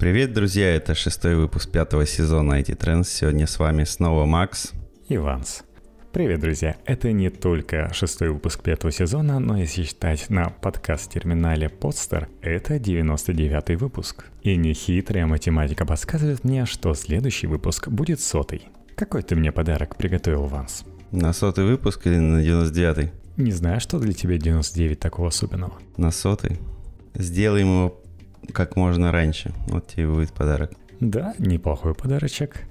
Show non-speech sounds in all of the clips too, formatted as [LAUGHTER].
Привет, друзья! Это шестой выпуск пятого сезона IT Trends. Сегодня с вами снова Макс и Ванс. Привет, друзья! Это не только шестой выпуск пятого сезона, но если считать на подкаст-терминале Podster, это 99-й выпуск. И нехитрая математика подсказывает мне, что следующий выпуск будет сотый. Какой ты мне подарок приготовил, Ванс? На сотый выпуск или на 99-й? Не знаю, что для тебя 99 такого особенного. На сотый? Сделаем его как можно раньше. Вот тебе будет подарок. Да, неплохой подарочек.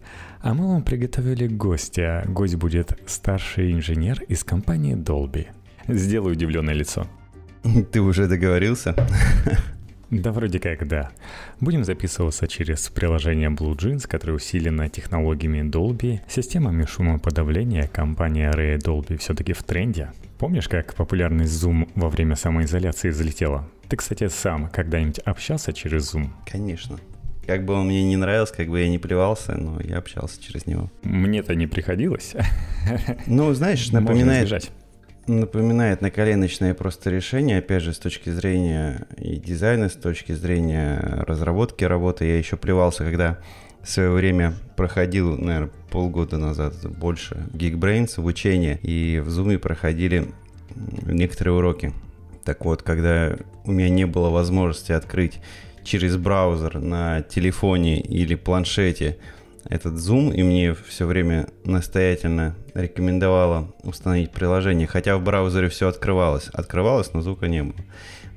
А мы вам приготовили гостя. Гость будет старший инженер из компании Dolby. Сделай удивленное лицо. [LAUGHS] Ты уже договорился? [LAUGHS] Да, вроде как, да. Будем записываться через приложение BlueJeans, которое усилено технологиями Dolby, системами шумоподавления. Компания Ray Dolby все-таки в тренде. Помнишь, как популярность Zoom во время самоизоляции взлетела? Ты, кстати, сам когда-нибудь общался через Zoom? Конечно. Как бы он мне не нравился, как бы я не плевался, но я общался через него. Мне-то не приходилось. [LAUGHS] Ну, знаешь, напоминает, напоминает наколеночное просто решение, опять же, с точки зрения и дизайна, с точки зрения разработки работы. Я еще плевался, когда в свое время проходил, наверное, полгода назад, больше, Geekbrains, обучение, и в Zoom проходили некоторые уроки. Так вот, когда у меня не было возможности открыть через браузер на телефоне или планшете этот Zoom, и мне все время настоятельно рекомендовало установить приложение, хотя в браузере все открывалось. Открывалось, но звука не было.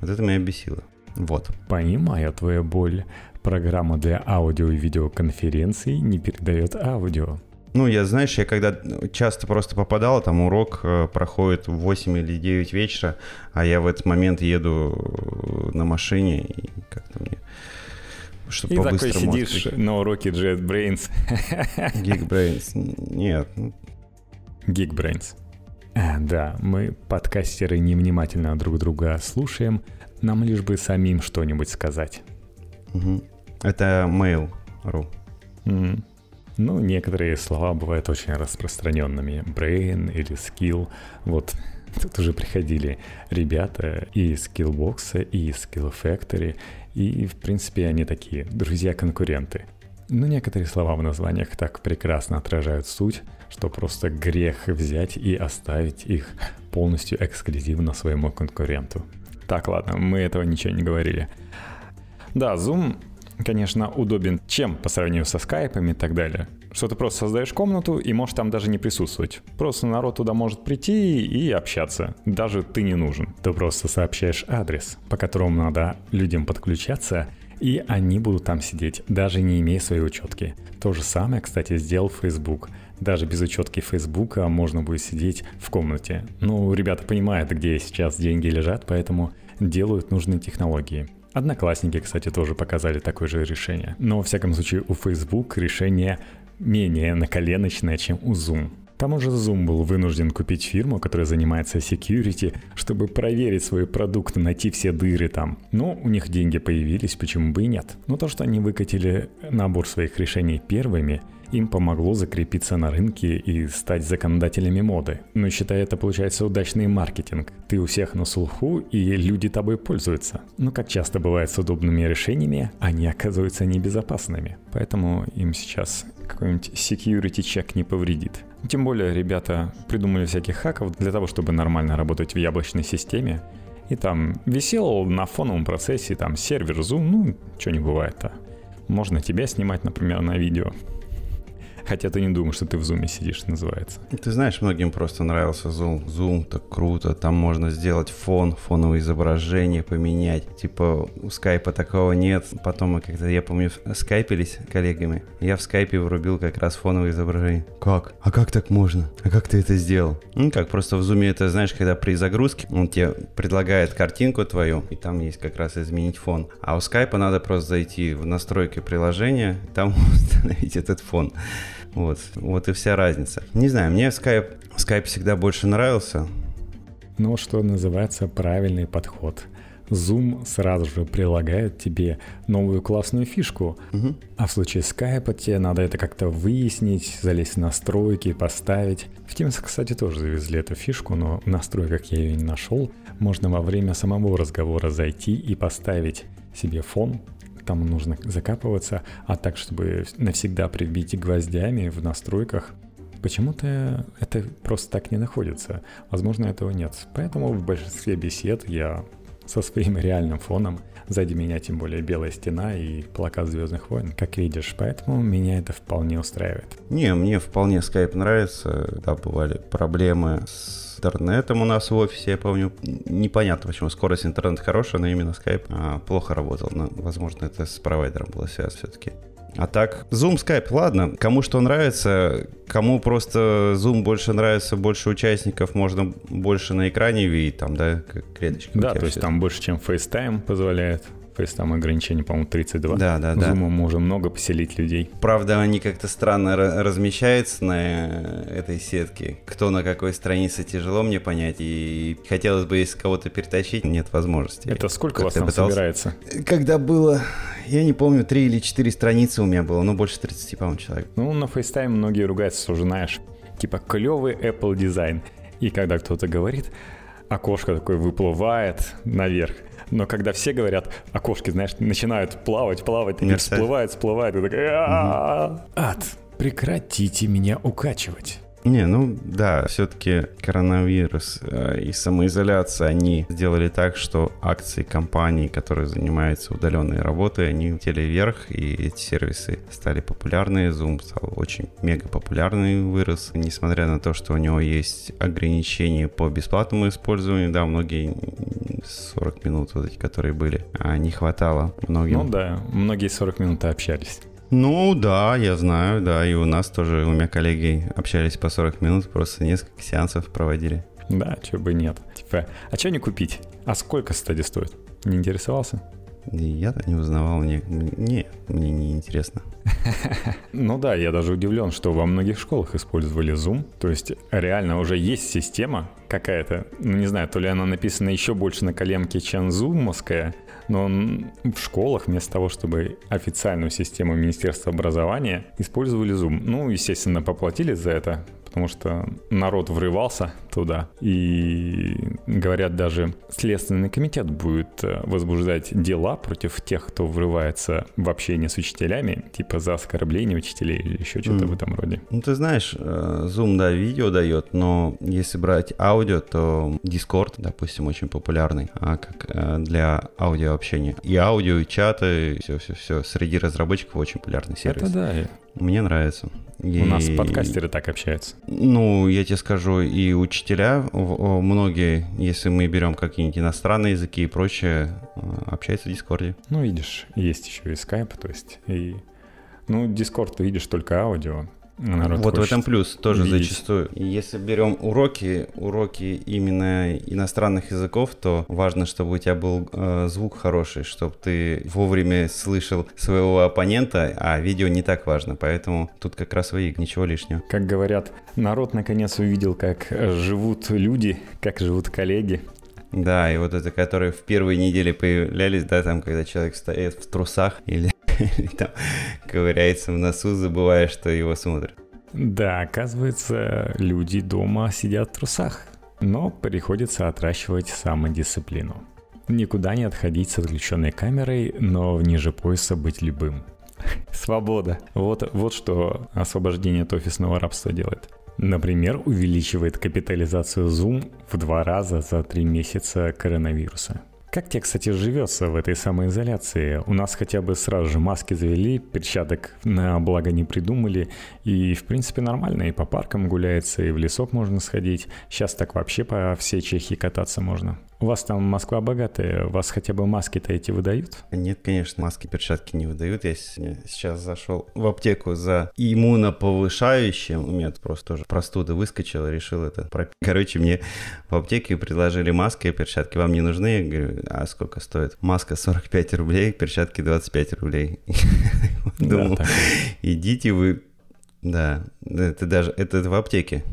Вот это меня бесило. Вот. Понимаю твою боль. Программа для аудио и видеоконференций не передает аудио. Ну, я, знаешь, я когда часто просто попадал, там урок э, проходит в 8 или 9 вечера, а я в этот момент еду э, на машине, и как-то мне чтобы и такой сидишь открыть. на уроке JetBrains. [LAUGHS] Geekbrains. Нет. Geekbrains. А, да, мы, подкастеры, невнимательно друг друга слушаем. Нам лишь бы самим что-нибудь сказать. Угу. Это mail.ru. Mm. Ну, некоторые слова бывают очень распространенными. Brain или skill. Вот тут уже приходили ребята и из Skillbox, и из Skill Factory, и, в принципе, они такие друзья-конкуренты. Но некоторые слова в названиях так прекрасно отражают суть, что просто грех взять и оставить их полностью эксклюзивно своему конкуренту. Так, ладно, мы этого ничего не говорили. Да, Zoom конечно, удобен чем по сравнению со скайпами и так далее. Что ты просто создаешь комнату и можешь там даже не присутствовать. Просто народ туда может прийти и общаться. Даже ты не нужен. Ты просто сообщаешь адрес, по которому надо людям подключаться, и они будут там сидеть, даже не имея своей учетки. То же самое, кстати, сделал Facebook. Даже без учетки Facebook можно будет сидеть в комнате. Ну, ребята понимают, где сейчас деньги лежат, поэтому делают нужные технологии. Одноклассники, кстати, тоже показали такое же решение. Но, во всяком случае, у Facebook решение менее наколеночное, чем у Zoom. К тому же Zoom был вынужден купить фирму, которая занимается security, чтобы проверить свои продукты, найти все дыры там. Но у них деньги появились, почему бы и нет. Но то, что они выкатили набор своих решений первыми, им помогло закрепиться на рынке и стать законодателями моды. Но считай, это получается удачный маркетинг. Ты у всех на слуху, и люди тобой пользуются. Но как часто бывает с удобными решениями, они оказываются небезопасными. Поэтому им сейчас какой-нибудь security check не повредит. Тем более ребята придумали всяких хаков для того, чтобы нормально работать в яблочной системе. И там висел на фоновом процессе там сервер Zoom, ну, что не бывает-то. Можно тебя снимать, например, на видео. Хотя ты не думаешь, что ты в зуме сидишь, называется. Ты знаешь, многим просто нравился зум. Зум так круто. Там можно сделать фон, фоновое изображение поменять. Типа у скайпа такого нет. Потом мы как-то, я помню, скайпились коллегами. Я в скайпе врубил как раз фоновое изображение. Как? А как так можно? А как ты это сделал? Ну как, просто в зуме это, знаешь, когда при загрузке он тебе предлагает картинку твою, и там есть как раз изменить фон. А у скайпа надо просто зайти в настройки приложения, там [LAUGHS] установить этот фон. Вот, вот и вся разница. Не знаю, мне Skype, Skype всегда больше нравился. Ну, что называется правильный подход. Zoom сразу же прилагает тебе новую классную фишку. Угу. А в случае Skype тебе надо это как-то выяснить, залезть в настройки, поставить. В Teams, кстати, тоже завезли эту фишку, но в настройках я ее не нашел. Можно во время самого разговора зайти и поставить себе фон там нужно закапываться, а так, чтобы навсегда прибить гвоздями в настройках, почему-то это просто так не находится. Возможно, этого нет. Поэтому в большинстве бесед я со своим реальным фоном Сзади меня тем более белая стена и плакат Звездных войн, как видишь, поэтому меня это вполне устраивает. Не, мне вполне скайп нравится. Да, бывали проблемы с интернетом у нас в офисе, я помню. Непонятно, почему скорость интернета хорошая, но именно скайп а, плохо работал. Но, возможно, это с провайдером было связано все-таки. А так, Zoom, Skype, ладно, кому что нравится, кому просто Zoom больше нравится, больше участников, можно больше на экране видеть, там, да, как клеточки. Да, то есть там больше, чем FaceTime позволяет. То есть там ограничение, по-моему, 32. Да, да, да. Зумом можем много поселить людей. Правда, они как-то странно размещаются на э, этой сетке. Кто на какой странице, тяжело мне понять. И хотелось бы, если кого-то перетащить, нет возможности. Это сколько у вас там пытался... собирается? Когда было, я не помню, 3 или 4 страницы у меня было, но больше 30, по-моему, человек. Ну, на FaceTime многие ругаются, уже знаешь, типа клевый Apple дизайн. И когда кто-то говорит, окошко такое выплывает наверх, но когда все говорят, окошки, знаешь, начинают плавать, плавать, и всплывают, всплывают, и такая... Ад, прекратите меня укачивать. Не, ну да, все-таки коронавирус э, и самоизоляция, они сделали так, что акции компаний, которые занимаются удаленной работой, они летели вверх, и эти сервисы стали популярны. Zoom стал очень мега популярный, вырос, несмотря на то, что у него есть ограничения по бесплатному использованию, да, многие 40 минут вот эти, которые были, а не хватало многим. Ну да, многие 40 минут общались. Ну да, я знаю, да, и у нас тоже, у меня коллеги общались по 40 минут, просто несколько сеансов проводили. Да, чего бы нет. Типа, а что не купить? А сколько, кстати, стоит? Не интересовался? Я-то не узнавал, не, не, мне не интересно. [LAUGHS] Ну да, я даже удивлен, что во многих школах использовали Zoom. То есть реально уже есть система какая-то, ну не знаю, то ли она написана еще больше на коленке, чем зумовская, но в школах вместо того, чтобы официальную систему Министерства образования использовали Zoom. Ну, естественно, поплатили за это, потому что народ врывался туда. И говорят, даже Следственный комитет будет э, возбуждать дела против тех, кто врывается в общение с учителями, типа за оскорбление учителей или еще что-то mm. в этом роде. Ну, ты знаешь, э, Zoom, да, видео дает, но если брать аудио, то Discord, допустим, очень популярный а как э, для аудиообщения. И аудио, и чаты, все-все-все. Среди разработчиков очень популярный сервис. Это да. Мне нравится. И... У нас подкастеры так общаются. Ну, я тебе скажу, и учителя, многие, если мы берем какие-нибудь иностранные языки и прочее, э, общаются в Дискорде. Ну, видишь, есть еще и Skype, то есть и... Ну, Discord ты видишь только аудио, Народ вот в этом плюс тоже видеть. зачастую. Если берем уроки, уроки именно иностранных языков, то важно, чтобы у тебя был э, звук хороший, чтобы ты вовремя слышал своего оппонента, а видео не так важно, поэтому тут как раз вы ничего лишнего. Как говорят, народ наконец увидел, как живут люди, как живут коллеги. Да, и вот это, которые в первые недели появлялись, да, там, когда человек стоит в трусах или [LAUGHS] там ковыряется в носу, забывая, что его смотрят. Да, оказывается, люди дома сидят в трусах, но приходится отращивать самодисциплину. Никуда не отходить с отключенной камерой, но ниже пояса быть любым. [LAUGHS] Свобода. Вот, вот что освобождение от офисного рабства делает. Например, увеличивает капитализацию Zoom в два раза за три месяца коронавируса. Как тебе, кстати, живется в этой самоизоляции? У нас хотя бы сразу же маски завели, перчаток на благо не придумали, и в принципе нормально, и по паркам гуляется, и в лесок можно сходить. Сейчас так вообще по всей Чехии кататься можно. У вас там Москва богатая, у вас хотя бы маски-то эти выдают? Нет, конечно, маски, перчатки не выдают. Я сейчас зашел в аптеку за иммуноповышающим. У меня просто тоже простуда выскочила, решил это пропить. [LAUGHS] Короче, мне в аптеке предложили маски и перчатки. Вам не нужны? Я говорю, а сколько стоит? Маска 45 рублей, перчатки 25 рублей. [LAUGHS] Думал, идите вы да, это даже это в аптеке.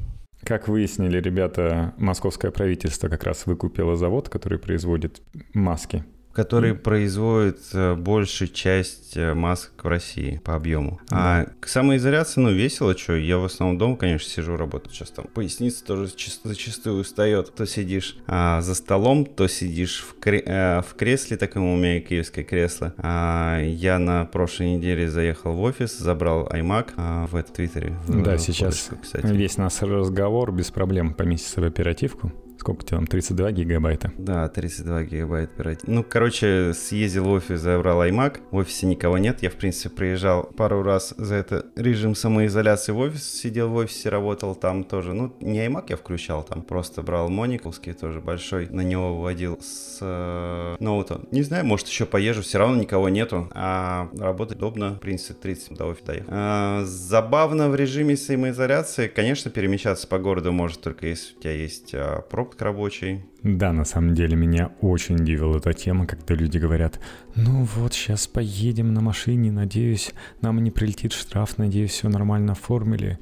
Как выяснили ребята, московское правительство как раз выкупило завод, который производит маски. Который mm. производит э, большую часть э, масок в России по объему. Mm. А к самоизоляции, ну, весело, что, я в основном дома, конечно, сижу, работаю. Сейчас там поясница тоже зачастую устает. То сидишь а, за столом, то сидишь в, кре- а, в кресле, таком у меня киевское кресло. А, я на прошлой неделе заехал в офис, забрал iMac а, в этот Твиттере. Да, сейчас кстати. весь наш разговор без проблем поместится в оперативку. Сколько тебе там, 32 гигабайта? Да, 32 гигабайта оперативки. Ну, короче, съездил в офис, забрал iMac. В офисе никого нет. Я, в принципе, приезжал пару раз за это режим самоизоляции в офис. Сидел в офисе, работал там тоже. Ну, не iMac я включал там. Просто брал мониковский тоже большой. На него выводил с э, ноута. Не знаю, может, еще поезжу. Все равно никого нету. А работать удобно. В принципе, 30 до офиса доехал. А, забавно в режиме самоизоляции. Конечно, перемещаться по городу может только если у тебя есть а, проб промпт рабочий. Да, на самом деле меня очень удивила эта тема, когда люди говорят, ну вот сейчас поедем на машине, надеюсь, нам не прилетит штраф, надеюсь, все нормально оформили.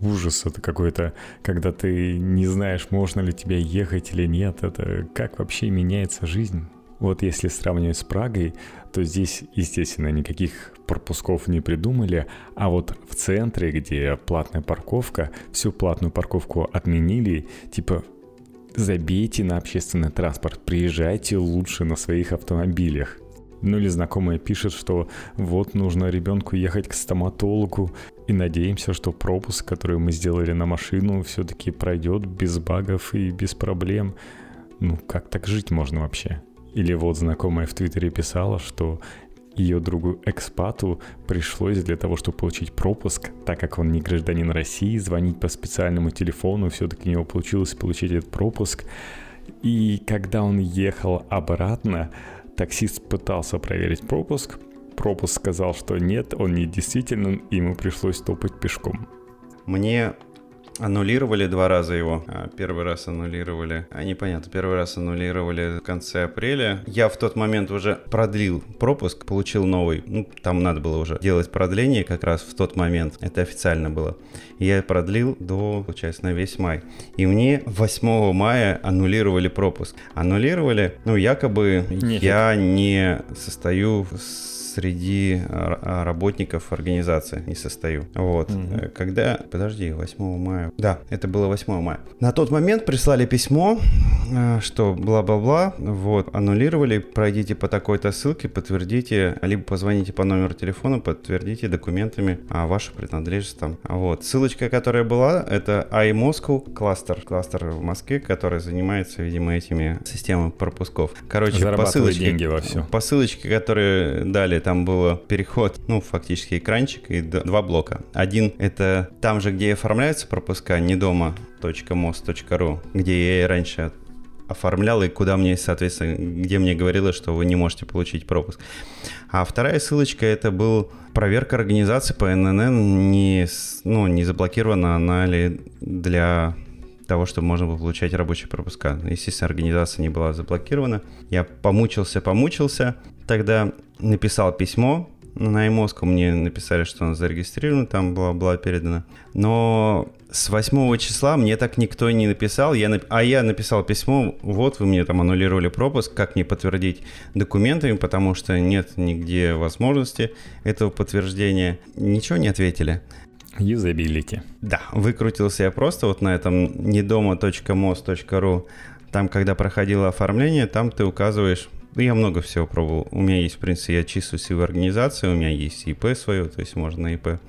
Ужас это какой-то, когда ты не знаешь, можно ли тебе ехать или нет, это как вообще меняется жизнь. Вот если сравнивать с Прагой, то здесь, естественно, никаких пропусков не придумали, а вот в центре, где платная парковка, всю платную парковку отменили, типа забейте на общественный транспорт, приезжайте лучше на своих автомобилях. Ну или знакомая пишет, что вот нужно ребенку ехать к стоматологу, и надеемся, что пропуск, который мы сделали на машину, все-таки пройдет без багов и без проблем. Ну как так жить можно вообще? Или вот знакомая в Твиттере писала, что ее другу экспату пришлось для того, чтобы получить пропуск, так как он не гражданин России, звонить по специальному телефону, все-таки у него получилось получить этот пропуск. И когда он ехал обратно, таксист пытался проверить пропуск, пропуск сказал, что нет, он не действительно, и ему пришлось топать пешком. Мне Аннулировали два раза его. А, первый раз аннулировали. А непонятно, первый раз аннулировали в конце апреля. Я в тот момент уже продлил пропуск, получил новый. Ну, там надо было уже делать продление как раз в тот момент. Это официально было. Я продлил до, получается, на весь май. И мне 8 мая аннулировали пропуск. Аннулировали, ну, якобы Нефиг. я не состою с среди а, а, работников организации не состою. Вот. Угу. Когда... Подожди, 8 мая. Да, это было 8 мая. На тот момент прислали письмо, э, что бла-бла-бла, вот, аннулировали, пройдите по такой-то ссылке, подтвердите, либо позвоните по номеру телефона, подтвердите документами а, вашу принадлежность там. Вот. Ссылочка, которая была, это iMoscow кластер, кластер в Москве, который занимается, видимо, этими системами пропусков. Короче, по ссылочке, деньги во все. по ссылочке, которые дали там был переход, ну, фактически экранчик и два блока. Один — это там же, где оформляются пропуска, не дома .mos.ru, где я и раньше оформлял и куда мне, соответственно, где мне говорило, что вы не можете получить пропуск. А вторая ссылочка это был проверка организации по ННН, не, ну, не заблокирована она ли для того, чтобы можно было получать рабочие пропуска. Естественно, организация не была заблокирована. Я помучился, помучился. Тогда написал письмо на iMoscow, мне написали, что он зарегистрирован, там была передана. Но с 8 числа мне так никто не написал, я нап... а я написал письмо, вот вы мне там аннулировали пропуск, как мне подтвердить документами, потому что нет нигде возможности этого подтверждения. Ничего не ответили. Юзабилити. Да, выкрутился я просто вот на этом недома.mos.ru. Там, когда проходило оформление, там ты указываешь я много всего пробовал. У меня есть, в принципе, я числюсь в организации, у меня есть ИП свое, то есть можно ИП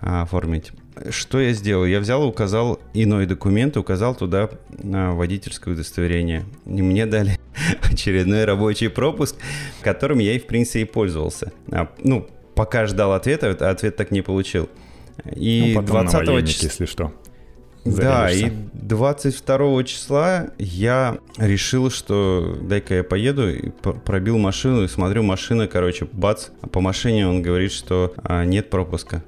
а, оформить. Что я сделал? Я взял и указал иной документ, указал туда а, водительское удостоверение. И мне дали [LAUGHS] очередной рабочий пропуск, которым я и, в принципе, и пользовался. А, ну, пока ждал ответа, ответ так не получил. И ну, 20 числа... если что. Да, и 22 числа я решил, что дай-ка я поеду, и пробил машину, и смотрю, машина, короче, бац, а по машине он говорит, что а, нет пропуска.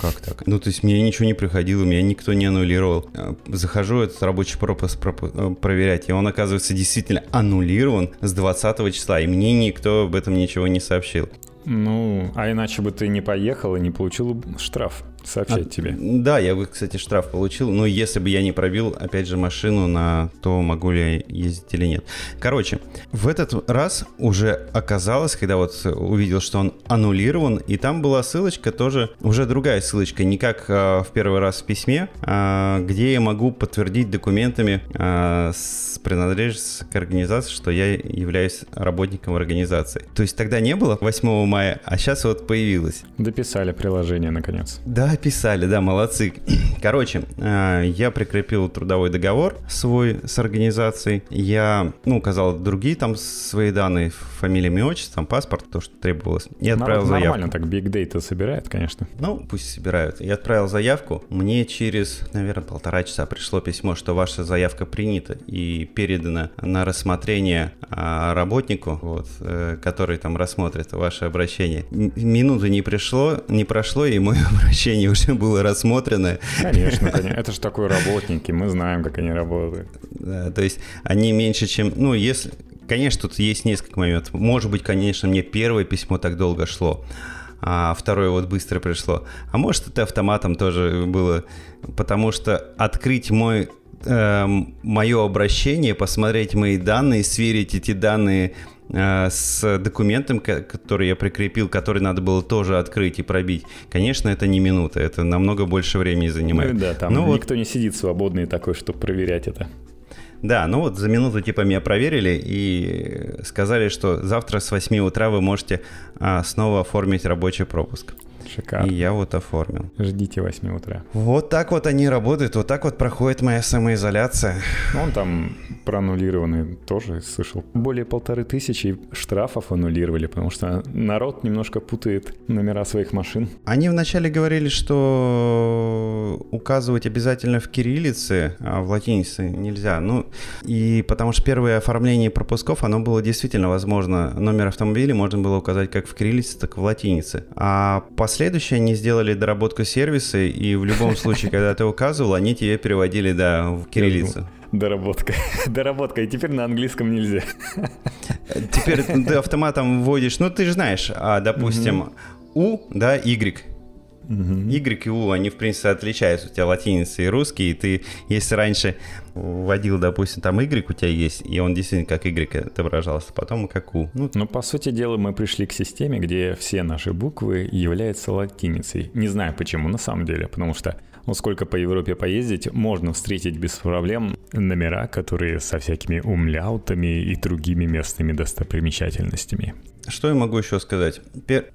Как так? Ну, то есть мне ничего не приходило, меня никто не аннулировал. А, захожу этот рабочий пропуск пропу- э, проверять, и он, оказывается, действительно аннулирован с 20 числа, и мне никто об этом ничего не сообщил. Ну, а иначе бы ты не поехал и не получил штраф. Сообщать а, тебе. Да, я бы, кстати, штраф получил, но если бы я не пробил, опять же, машину на то, могу ли я ездить или нет. Короче, в этот раз уже оказалось, когда вот увидел, что он аннулирован, и там была ссылочка тоже, уже другая ссылочка, не как а, в первый раз в письме, а, где я могу подтвердить документами а, с принадлежность к организации, что я являюсь работником организации. То есть тогда не было 8 мая, а сейчас вот появилось. Дописали приложение наконец. Да, писали, да, молодцы. [CLEARS THROAT] Короче, а, я прикрепил трудовой договор свой с организацией. Я, ну, указал другие там свои данные, фамилия, имя, отчество, там паспорт, то, что требовалось. И отправил Народ заявку. Нормально так Big Data собирает, конечно. Ну, пусть собирают. Я отправил заявку. Мне через, наверное, полтора часа пришло письмо, что ваша заявка принята и передана на рассмотрение а, работнику, вот, э, который там рассмотрит ваше обращение. Минуты не пришло, не прошло, и мое [LAUGHS] обращение уже было рассмотрено. Конечно, конечно. Это же такой работники, мы знаем, как они работают. Да, то есть они меньше, чем... Ну, если... Конечно, тут есть несколько моментов. Может быть, конечно, мне первое письмо так долго шло, а второе вот быстро пришло. А может, это автоматом тоже было, потому что открыть мой э, мое обращение, посмотреть мои данные, сверить эти данные с документом, который я прикрепил, который надо было тоже открыть и пробить. Конечно, это не минута, это намного больше времени занимает. Ну да, там ну, никто вот... не сидит свободный такой, чтобы проверять это. Да, ну вот за минуту типа меня проверили и сказали, что завтра с 8 утра вы можете а, снова оформить рабочий пропуск. Шикарно. И я вот оформил. Ждите 8 утра. Вот так вот они работают, вот так вот проходит моя самоизоляция. Ну, он там проаннулированный тоже слышал. Более полторы тысячи штрафов аннулировали, потому что народ немножко путает номера своих машин. Они вначале говорили, что указывать обязательно в кириллице, а в латинице нельзя. Ну, и потому что первое оформление пропусков, оно было действительно возможно. Номер автомобиля можно было указать как в кириллице, так и в латинице. А последующее они сделали доработку сервиса, и в любом [LAUGHS] случае, когда ты указывал, они тебе переводили, да, в кириллицу. Доработка. [LAUGHS] Доработка. И теперь на английском нельзя. Теперь ты автоматом вводишь, ну ты же знаешь, а, допустим, У, да, Y. Угу. Y и U, они, в принципе, отличаются. У тебя латиница и русский, и ты, если раньше вводил, допустим, там Y у тебя есть, и он действительно как Y отображался, потом как U. Ну, ну, по сути дела, мы пришли к системе, где все наши буквы являются латиницей. Не знаю почему, на самом деле, потому что ну, сколько по Европе поездить, можно встретить без проблем номера, которые со всякими умляутами и другими местными достопримечательностями. Что я могу еще сказать?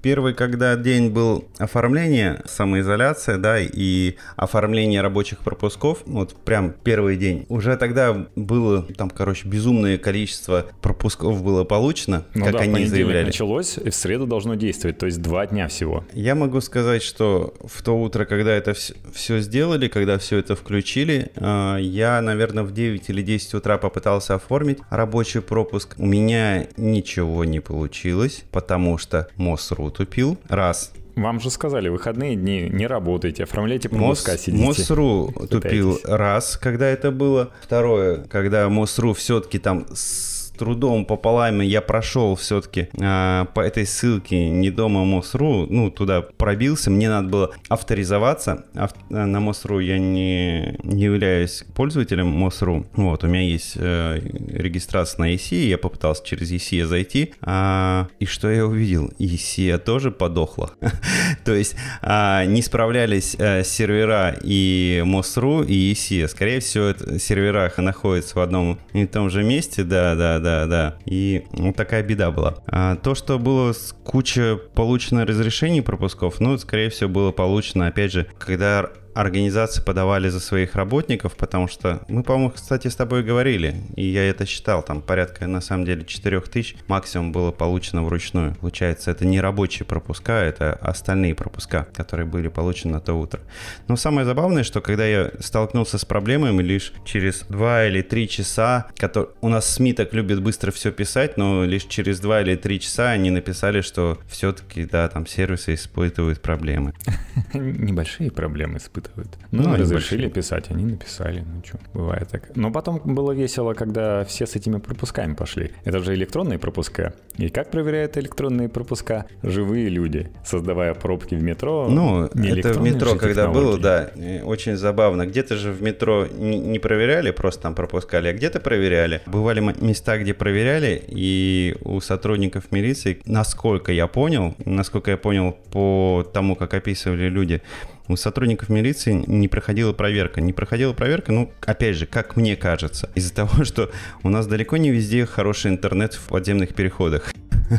Первый, когда день был оформление, самоизоляция, да, и оформление рабочих пропусков, вот прям первый день, уже тогда было там, короче, безумное количество пропусков было получено, ну как да, они заявляли. началось, и в среду должно действовать, то есть два дня всего. Я могу сказать, что в то утро, когда это все, все сделали, когда все это включили, а, я, наверное, в 9 или 10 утра попытался оформить рабочий пропуск. У меня ничего не получилось потому что МОСРУ тупил. Раз. Вам же сказали, выходные дни не работайте, оформляйте пропуска, Мос, сидите. МОСРУ тупил раз, когда это было. Второе, когда МОСРУ все-таки там с трудом пополам я прошел все-таки э, по этой ссылке не дома МОСРУ, ну, туда пробился, мне надо было авторизоваться. Ав... На МОСРУ я не, не являюсь пользователем МОСРУ. Вот, у меня есть э, регистрация на EC, я попытался через EC зайти. А, и что я увидел? EC тоже подохла. [LAUGHS] То есть а, не справлялись а, сервера и МОСРУ, и EC. Скорее всего, это сервера находятся в одном и том же месте, да, да, да. И вот такая беда была. А то, что было куча получено разрешений пропусков, ну, скорее всего, было получено, опять же, когда организации подавали за своих работников, потому что мы, по-моему, кстати, с тобой говорили, и я это считал, там порядка, на самом деле, 4 тысяч максимум было получено вручную. Получается, это не рабочие пропуска, это остальные пропуска, которые были получены на то утро. Но самое забавное, что когда я столкнулся с проблемами лишь через 2 или 3 часа, который... у нас СМИ так любят быстро все писать, но лишь через 2 или 3 часа они написали, что все-таки, да, там сервисы испытывают проблемы. [LAUGHS] Небольшие проблемы испытывают испытывают. Ну, ну разрешили большие. писать, они написали, ну что, бывает так. Но потом было весело, когда все с этими пропусками пошли. Это же электронные пропуска. И как проверяют электронные пропуска? Живые люди, создавая пробки в метро. Ну, это в метро, когда было, да, очень забавно. Где-то же в метро не проверяли, просто там пропускали, а где-то проверяли. Бывали места, где проверяли, и у сотрудников милиции, насколько я понял, насколько я понял по тому, как описывали люди, у сотрудников милиции не проходила проверка. Не проходила проверка, ну, опять же, как мне кажется, из-за того, [LAUGHS] что у нас далеко не везде хороший интернет в подземных переходах. Да,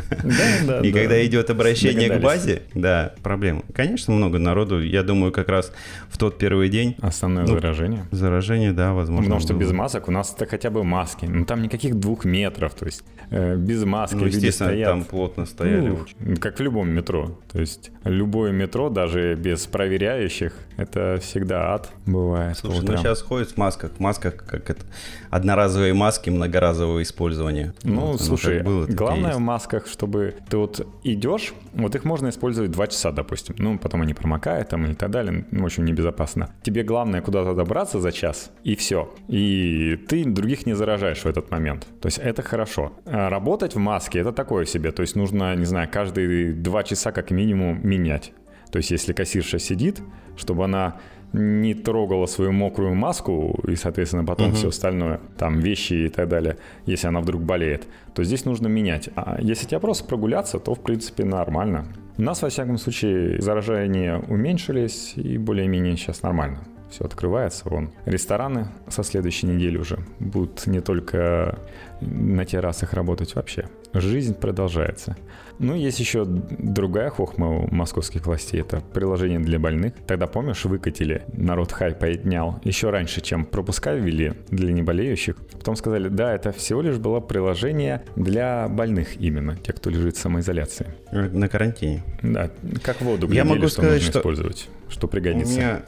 да, И да. когда идет обращение к базе, да, проблема. Конечно, много народу, я думаю, как раз в тот первый день. Основное ну, заражение. Заражение, да, возможно. Потому что было. без масок у нас это хотя бы маски. Ну, там никаких двух метров, то есть э, без маски ну, люди стоят. там плотно стояли. Ну, как в любом метро. То есть любое метро, даже без проверяющих, это всегда ад бывает. Слушай, ну сейчас ходят в масках. В масках как это одноразовые маски многоразового использования. Ну, вот, слушай, было, главное в масках, чтобы ты вот идешь, вот их можно использовать два часа, допустим. Ну, потом они промокают там и так далее. Ну, в общем, небезопасно. Тебе главное куда-то добраться за час, и все. И ты других не заражаешь в этот момент. То есть это хорошо. А работать в маске это такое себе. То есть нужно, не знаю, каждые два часа как минимум менять. То есть если кассирша сидит, чтобы она не трогала свою мокрую маску и, соответственно, потом угу. все остальное, там вещи и так далее, если она вдруг болеет, то здесь нужно менять. А если тебе просто прогуляться, то, в принципе, нормально. У нас, во всяком случае, заражения уменьшились и более-менее сейчас нормально все открывается. Вон рестораны со следующей недели уже будут не только на террасах работать вообще. Жизнь продолжается. Ну, есть еще другая хохма у московских властей. Это приложение для больных. Тогда, помнишь, выкатили, народ хай поднял еще раньше, чем пропуска ввели для неболеющих. Потом сказали, да, это всего лишь было приложение для больных именно, тех, кто лежит в самоизоляции. На карантине. Да, как воду глядели, Я могу что сказать, нужно что использовать, что пригодится. У меня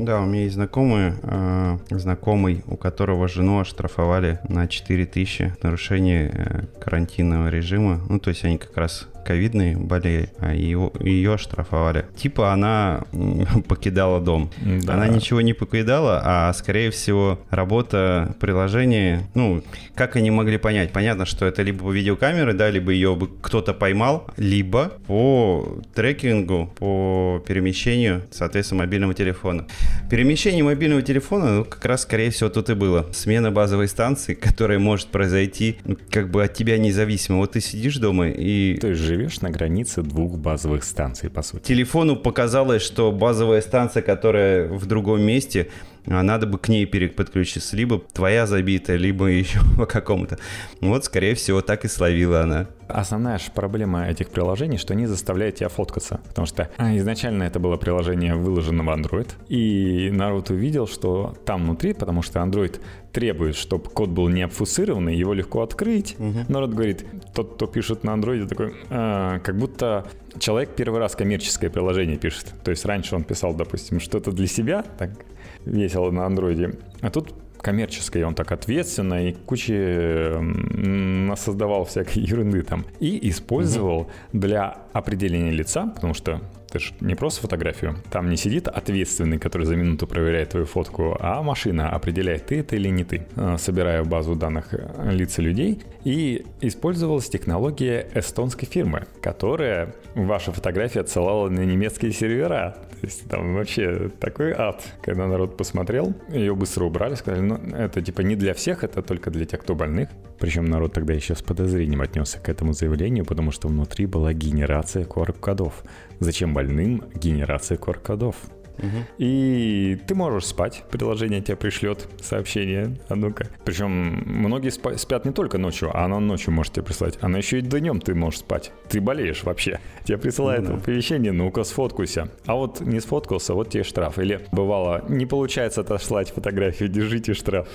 да, у меня есть знакомый, э, знакомый, у которого жену оштрафовали на 4000 нарушение э, карантинного режима. Ну, то есть они как раз ковидной болеет, а ее, ее оштрафовали. Типа она [LAUGHS] покидала дом. Да. Она ничего не покидала, а скорее всего работа приложения, ну, как они могли понять? Понятно, что это либо по видеокамеры, да, либо ее бы кто-то поймал, либо по трекингу, по перемещению, соответственно, мобильного телефона. Перемещение мобильного телефона, ну, как раз, скорее всего, тут и было. Смена базовой станции, [LAUGHS] которая может произойти ну, как бы от тебя независимо. Вот ты сидишь дома и... То есть живешь на границе двух базовых станций, по сути. Телефону показалось, что базовая станция, которая в другом месте, надо бы к ней переподключиться. Либо твоя забитая, либо [LAUGHS] еще по какому-то. Вот, скорее всего, так и словила она. Основная же проблема этих приложений, что они заставляют тебя фоткаться. Потому что а, изначально это было приложение выложено в Android, и народ увидел, что там внутри, потому что Android требует, чтобы код был не обфусированный, его легко открыть. Угу. Народ говорит, тот, кто пишет на Android, такой, а, как будто человек первый раз коммерческое приложение пишет. То есть раньше он писал, допустим, что-то для себя, так весело на андроиде. А тут коммерческое, он так ответственно и куча создавал всякой ерунды там. И использовал угу. для определения лица, потому что ты же не просто фотографию. Там не сидит ответственный, который за минуту проверяет твою фотку, а машина определяет, ты это или не ты, э, собирая базу данных э, лиц людей. И использовалась технология эстонской фирмы, которая ваши фотографии отсылала на немецкие сервера. То есть там вообще такой ад. Когда народ посмотрел, ее быстро убрали, сказали, ну это типа не для всех, это только для тех, кто больных. Причем народ тогда еще с подозрением отнесся к этому заявлению, потому что внутри была генерация QR-кодов. Зачем больным генерация QR-кодов? Угу. И ты можешь спать, приложение тебе пришлет сообщение, а ну-ка. Причем многие спят не только ночью, а оно ночью может тебе прислать, оно еще и днем ты можешь спать. Ты болеешь вообще. Тебе присылает ну, да. оповещение, ну-ка сфоткайся. А вот не сфоткался, вот тебе штраф. Или бывало, не получается отослать фотографию, держите штраф.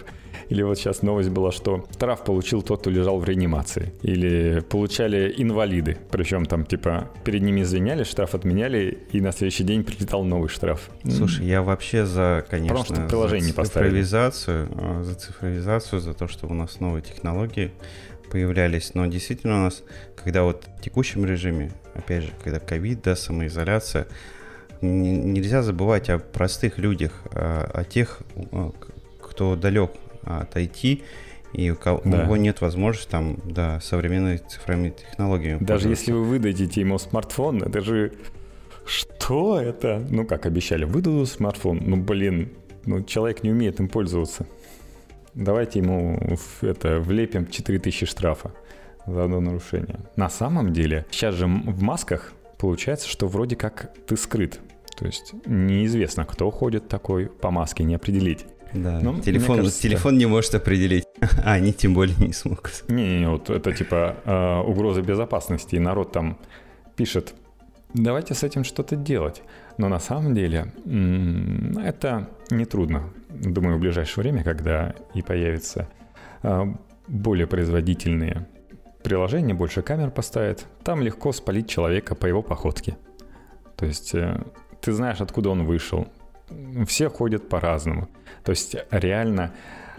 Или вот сейчас новость была, что штраф получил тот, кто лежал в реанимации. Или получали инвалиды. Причем там типа перед ними извинялись, штраф отменяли, и на следующий день прилетал новый штраф. Слушай, я вообще за, конечно, Просто приложение за цифровизацию, а, за цифровизацию, за то, что у нас новые технологии появлялись. Но действительно у нас, когда вот в текущем режиме, опять же, когда ковид, да, самоизоляция, нельзя забывать о простых людях, о, о тех, кто далек от IT, и у кого да. нет возможности там, да, современными цифровыми технологиями. Даже если вы выдадите ему смартфон, это же... Что это? Ну, как обещали, выдадут смартфон. Ну, блин, ну, человек не умеет им пользоваться. Давайте ему это влепим 4000 штрафа за одно нарушение. На самом деле, сейчас же в масках получается, что вроде как ты скрыт. То есть неизвестно, кто ходит такой по маске, не определить. Да, Но, телефон, кажется, телефон не может определить, [LAUGHS] а они тем более не смогут. Не-не, вот это типа э, угроза безопасности, и народ там пишет, давайте с этим что-то делать. Но на самом деле это нетрудно. Думаю, в ближайшее время, когда и появятся э, более производительные приложения, больше камер поставят, там легко спалить человека по его походке. То есть э, ты знаешь, откуда он вышел. Все ходят по-разному. То есть реально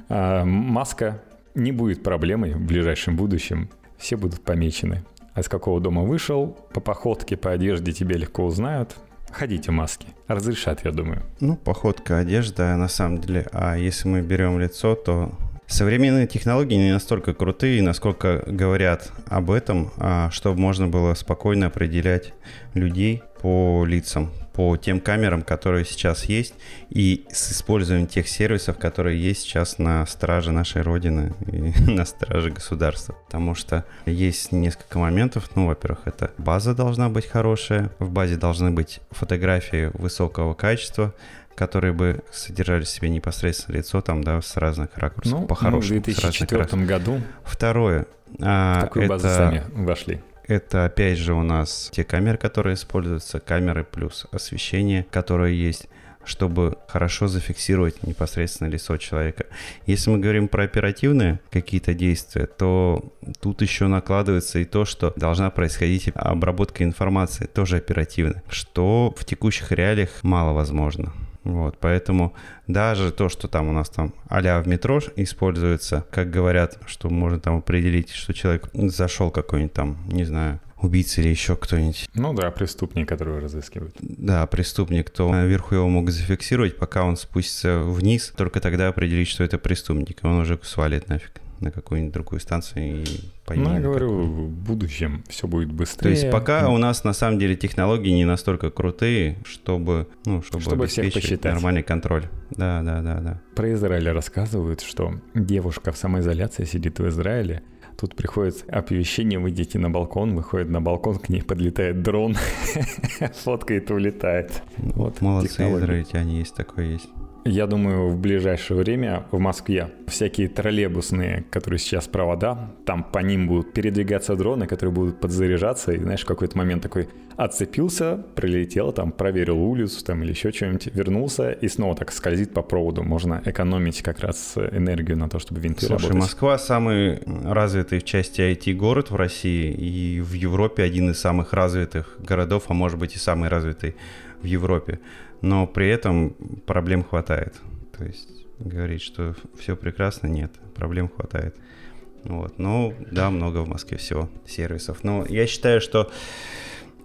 э, маска не будет проблемой в ближайшем будущем. Все будут помечены. А с какого дома вышел, по походке, по одежде тебе легко узнают. Ходите в маске. Разрешат, я думаю. Ну, походка, одежда, на самом деле. А если мы берем лицо, то Современные технологии не настолько крутые, насколько говорят об этом, а, чтобы можно было спокойно определять людей по лицам, по тем камерам, которые сейчас есть, и с использованием тех сервисов, которые есть сейчас на страже нашей Родины и [LAUGHS] на страже государства. Потому что есть несколько моментов. Ну, во-первых, это база должна быть хорошая, в базе должны быть фотографии высокого качества, которые бы содержали в себе непосредственно лицо там, да, с разных ракурсов, ну, по-хорошему. Ну, в 2004 году. Второе. А, в такую это... базу сами вошли. Это опять же у нас те камеры, которые используются, камеры плюс освещение, которое есть чтобы хорошо зафиксировать непосредственно лицо человека. Если мы говорим про оперативные какие-то действия, то тут еще накладывается и то, что должна происходить обработка информации, тоже оперативно, что в текущих реалиях мало возможно. Вот, поэтому даже то, что там у нас там а в метро используется, как говорят, что можно там определить, что человек зашел какой-нибудь там, не знаю, убийца или еще кто-нибудь. Ну да, преступник, которого разыскивают. Да, преступник, то наверху его могут зафиксировать, пока он спустится вниз, только тогда определить, что это преступник, и он уже свалит нафиг на какую-нибудь другую станцию и поедем. Ну, я говорю, в будущем все будет быстрее. То есть пока ну. у нас на самом деле технологии не настолько крутые, чтобы, ну, чтобы, чтобы обеспечить всех нормальный контроль. Да, да, да, да. Про Израиль рассказывают, что девушка в самоизоляции сидит в Израиле, Тут приходит оповещение, выйдите на балкон, выходит на балкон, к ней подлетает дрон, [LAUGHS] фоткает и улетает. Вот Молодцы израильтяне, есть такое есть. Я думаю, в ближайшее время в Москве всякие троллейбусные, которые сейчас провода, там по ним будут передвигаться дроны, которые будут подзаряжаться, и знаешь, в какой-то момент такой отцепился, прилетел, там проверил улицу там или еще что-нибудь, вернулся и снова так скользит по проводу. Можно экономить как раз энергию на то, чтобы винты Слушай, работать. Москва самый развитый в части IT город в России и в Европе один из самых развитых городов, а может быть и самый развитый в Европе но при этом проблем хватает. То есть говорить, что все прекрасно, нет, проблем хватает. Вот. Ну, да, много в Москве всего сервисов. Но я считаю, что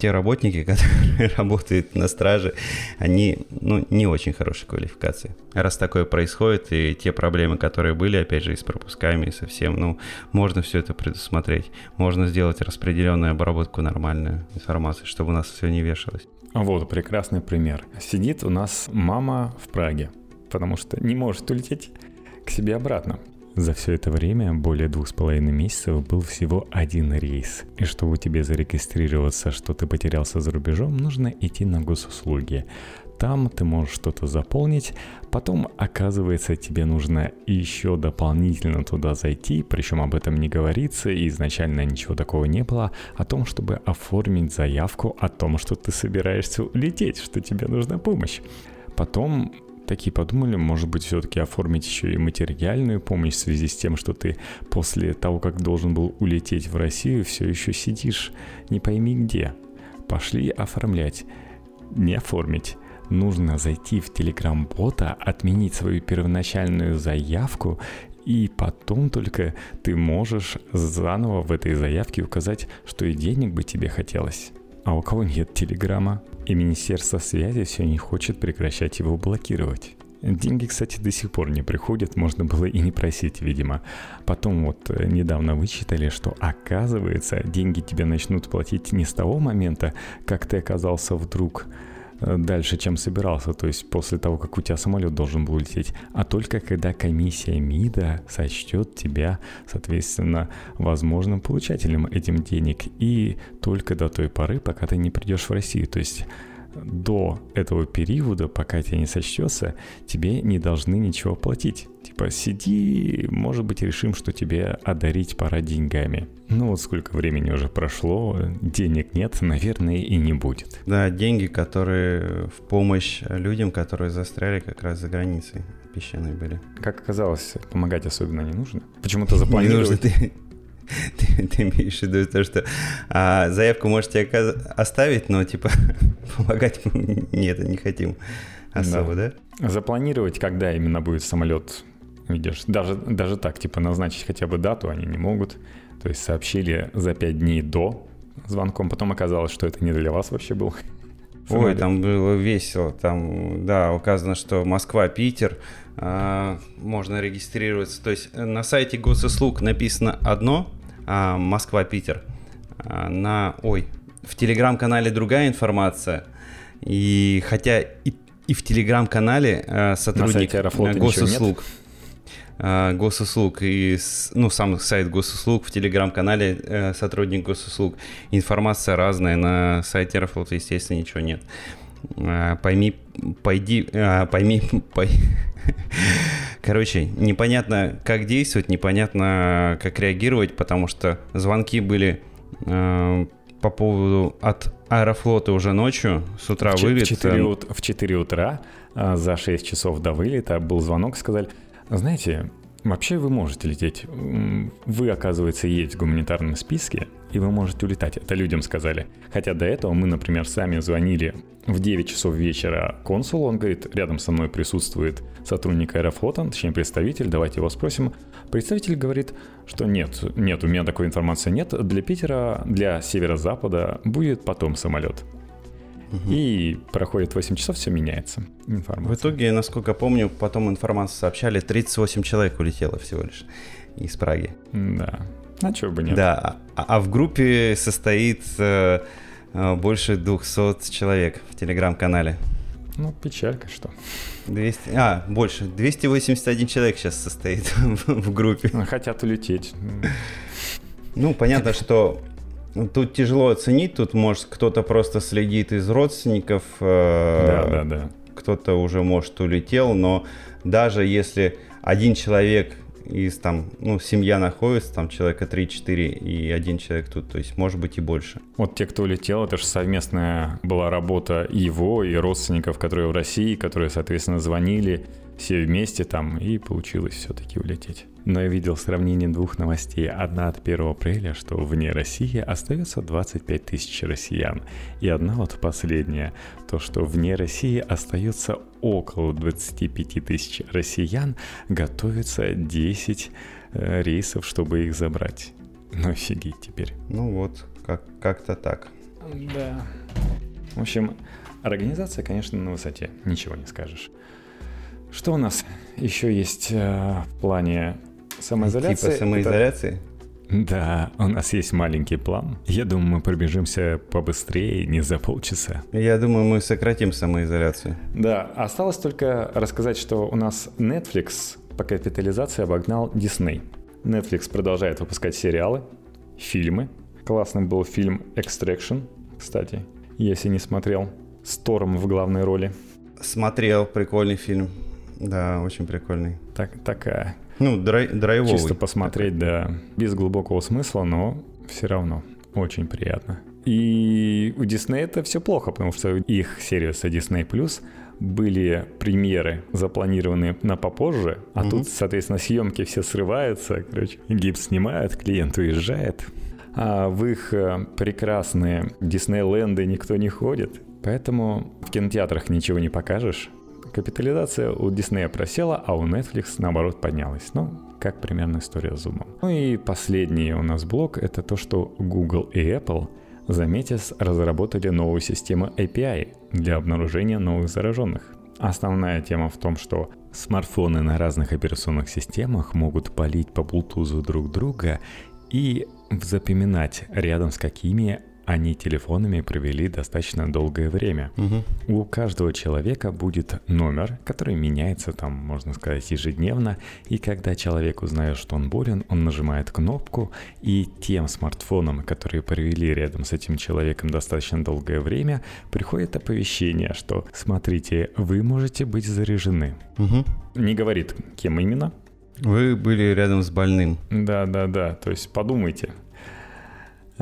те работники, [LAUGHS] которые работают на страже, они ну, не очень хорошей квалификации. Раз такое происходит, и те проблемы, которые были, опять же, и с пропусками, и со всем, ну, можно все это предусмотреть. Можно сделать распределенную обработку нормальную информации, чтобы у нас все не вешалось. Вот, прекрасный пример. Сидит у нас мама в Праге, потому что не может улететь к себе обратно. За все это время, более двух с половиной месяцев, был всего один рейс. И чтобы тебе зарегистрироваться, что ты потерялся за рубежом, нужно идти на госуслуги там ты можешь что-то заполнить, потом оказывается тебе нужно еще дополнительно туда зайти, причем об этом не говорится и изначально ничего такого не было, о том, чтобы оформить заявку о том, что ты собираешься улететь, что тебе нужна помощь. Потом такие подумали, может быть, все-таки оформить еще и материальную помощь в связи с тем, что ты после того, как должен был улететь в Россию, все еще сидишь не пойми где. Пошли оформлять. Не оформить нужно зайти в Telegram-бота, отменить свою первоначальную заявку, и потом только ты можешь заново в этой заявке указать, что и денег бы тебе хотелось. а у кого нет Телеграма. И Министерство связи все не хочет прекращать его блокировать. Деньги, кстати, до сих пор не приходят, можно было и не просить, видимо. Потом вот э, недавно вычитали, что оказывается, деньги тебе начнут платить не с того момента, как ты оказался вдруг дальше, чем собирался, то есть после того, как у тебя самолет должен был лететь, а только когда комиссия МИДа сочтет тебя, соответственно, возможным получателем этим денег, и только до той поры, пока ты не придешь в Россию. То есть до этого периода, пока тебе не сочтется, тебе не должны ничего платить. Типа сиди, может быть, решим, что тебе одарить пора деньгами. Ну вот сколько времени уже прошло, денег нет, наверное, и не будет. Да, деньги, которые в помощь людям, которые застряли как раз за границей песчаные были. Как оказалось, помогать особенно не нужно. Почему-то запланировать... Не нужно, ты, ты, ты имеешь в виду то, что а, заявку можете оставить, но типа [LAUGHS] помогать нет, не хотим особо, да. да? Запланировать, когда именно будет самолет, видишь, даже, даже так, типа назначить хотя бы дату они не могут. То есть сообщили за пять дней до звонком, потом оказалось, что это не для вас вообще был. Ой, там было весело. Там, да, указано, что Москва, Питер, э, можно регистрироваться. То есть на сайте госуслуг написано одно, а, Москва-Питер. А, на, ой, в телеграм-канале другая информация. И хотя и, и в телеграм-канале а, сотрудник госуслуг, а, госуслуг и ну сам сайт госуслуг в телеграм-канале а, сотрудник госуслуг информация разная на сайте Аэрофлота естественно ничего нет а, пойми пойди пойми [LAUGHS] пой... [LAUGHS] Короче, непонятно, как действовать, непонятно, как реагировать, потому что звонки были э, по поводу от Аэрофлота уже ночью, с утра в вылет. В 4, в 4 утра, э, за 6 часов до вылета, был звонок, сказали, знаете, Вообще вы можете лететь. Вы, оказывается, есть в гуманитарном списке, и вы можете улетать. Это людям сказали. Хотя до этого мы, например, сами звонили в 9 часов вечера консулу. Он говорит, рядом со мной присутствует сотрудник Аэрофлота, точнее представитель, давайте его спросим. Представитель говорит, что нет, нет, у меня такой информации нет. Для Питера, для северо-запада будет потом самолет. Угу. И проходит 8 часов, все меняется. Информация. В итоге, насколько помню, потом информацию сообщали, 38 человек улетело всего лишь из Праги. Да. А чего бы нет. Да, а, а в группе состоит э, э больше 200 человек в телеграм-канале. Ну, печалька, что. 200, а, больше. 281 человек сейчас состоит [LAUGHS] в, в группе. Хотят улететь. Ну, понятно, что Тут тяжело оценить, тут может кто-то просто следит из родственников, э, да, да, да. кто-то уже может улетел, но даже если один человек из там, ну, семья находится, там человека 3-4 и один человек тут, то есть может быть и больше. Вот те, кто улетел, это же совместная была работа его и родственников, которые в России, которые, соответственно, звонили все вместе там, и получилось все-таки улететь. Но я видел сравнение двух новостей. Одна от 1 апреля, что вне России остается 25 тысяч россиян. И одна вот последняя, то, что вне России остается около 25 тысяч россиян, готовится 10 э, рейсов, чтобы их забрать. Ну офигеть теперь. Ну вот, как- как-то так. Да. В общем, организация, конечно, на высоте, ничего не скажешь. Что у нас еще есть э, в плане самоизоляции? Типа самоизоляции? Это... Да, у нас есть маленький план. Я думаю, мы пробежимся побыстрее, не за полчаса. Я думаю, мы сократим самоизоляцию. Да, осталось только рассказать, что у нас Netflix по капитализации обогнал Disney. Netflix продолжает выпускать сериалы, фильмы. Классный был фильм Extraction, кстати, если не смотрел, с Тором в главной роли. Смотрел, прикольный фильм. Да, очень прикольный. Так, такая. Ну, драй, драйвовый. Чисто посмотреть, да, без глубокого смысла, но все равно очень приятно. И у Disney это все плохо, потому что их сервиса Disney Plus были премьеры запланированные на попозже, а угу. тут, соответственно, съемки все срываются, короче, гипс снимают, клиент уезжает, а в их э, прекрасные Диснейленды никто не ходит, поэтому в кинотеатрах ничего не покажешь, Капитализация у Disney просела, а у Netflix наоборот поднялась. Ну, как примерно история с зумом. Ну и последний у нас блок — это то, что Google и Apple заметив, разработали новую систему API для обнаружения новых зараженных. Основная тема в том, что смартфоны на разных операционных системах могут палить по Bluetooth друг друга и запоминать рядом с какими они телефонами провели достаточно долгое время. Угу. У каждого человека будет номер, который меняется там, можно сказать, ежедневно. И когда человек узнает, что он болен, он нажимает кнопку, и тем смартфоном, которые провели рядом с этим человеком достаточно долгое время, приходит оповещение, что смотрите, вы можете быть заряжены. Угу. Не говорит, кем именно. Вы были рядом с больным. Да, да, да. То есть подумайте,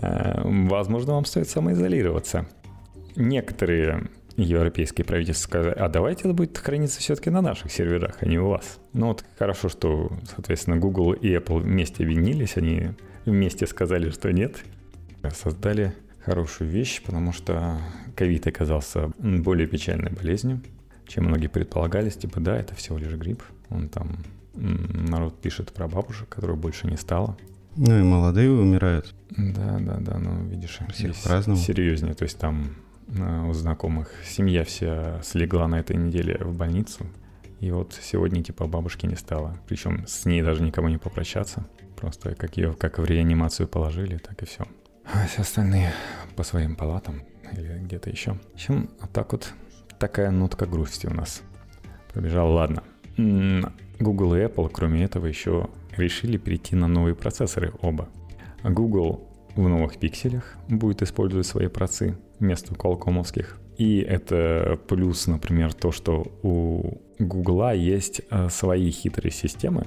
возможно, вам стоит самоизолироваться. Некоторые европейские правительства сказали, а давайте это будет храниться все-таки на наших серверах, а не у вас. Ну вот хорошо, что, соответственно, Google и Apple вместе объединились, они вместе сказали, что нет. Создали хорошую вещь, потому что ковид оказался более печальной болезнью, чем многие предполагались. Типа, да, это всего лишь грипп. Он там, народ пишет про бабушек, которых больше не стало. Ну и молодые умирают. Да, да, да, ну видишь, всех по-разному. Серьезнее, то есть там э, у знакомых семья вся слегла на этой неделе в больницу, и вот сегодня типа бабушки не стало. Причем с ней даже никому не попрощаться. Просто как ее как в реанимацию положили, так и все. А все остальные по своим палатам или где-то еще. В общем, вот так вот такая нотка грусти у нас. Пробежал, ладно. Google и Apple, кроме этого, еще решили перейти на новые процессоры оба. Google в новых пикселях будет использовать свои процы вместо колкомовских. И это плюс, например, то, что у Google есть э, свои хитрые системы,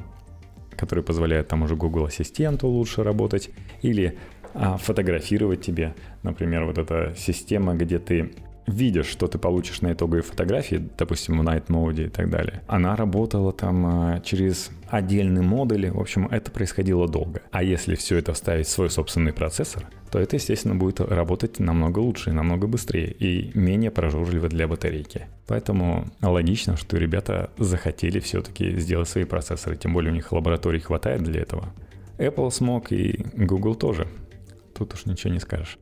которые позволяют тому же Google Ассистенту лучше работать или а, фотографировать тебе. Например, вот эта система, где ты видишь, что ты получишь на итоговой фотографии, допустим, в Night Mode и так далее, она работала там а, через отдельные модули, в общем, это происходило долго. А если все это вставить в свой собственный процессор, то это, естественно, будет работать намного лучше намного быстрее и менее прожорливо для батарейки. Поэтому логично, что ребята захотели все-таки сделать свои процессоры, тем более у них лабораторий хватает для этого. Apple смог и Google тоже. Тут уж ничего не скажешь.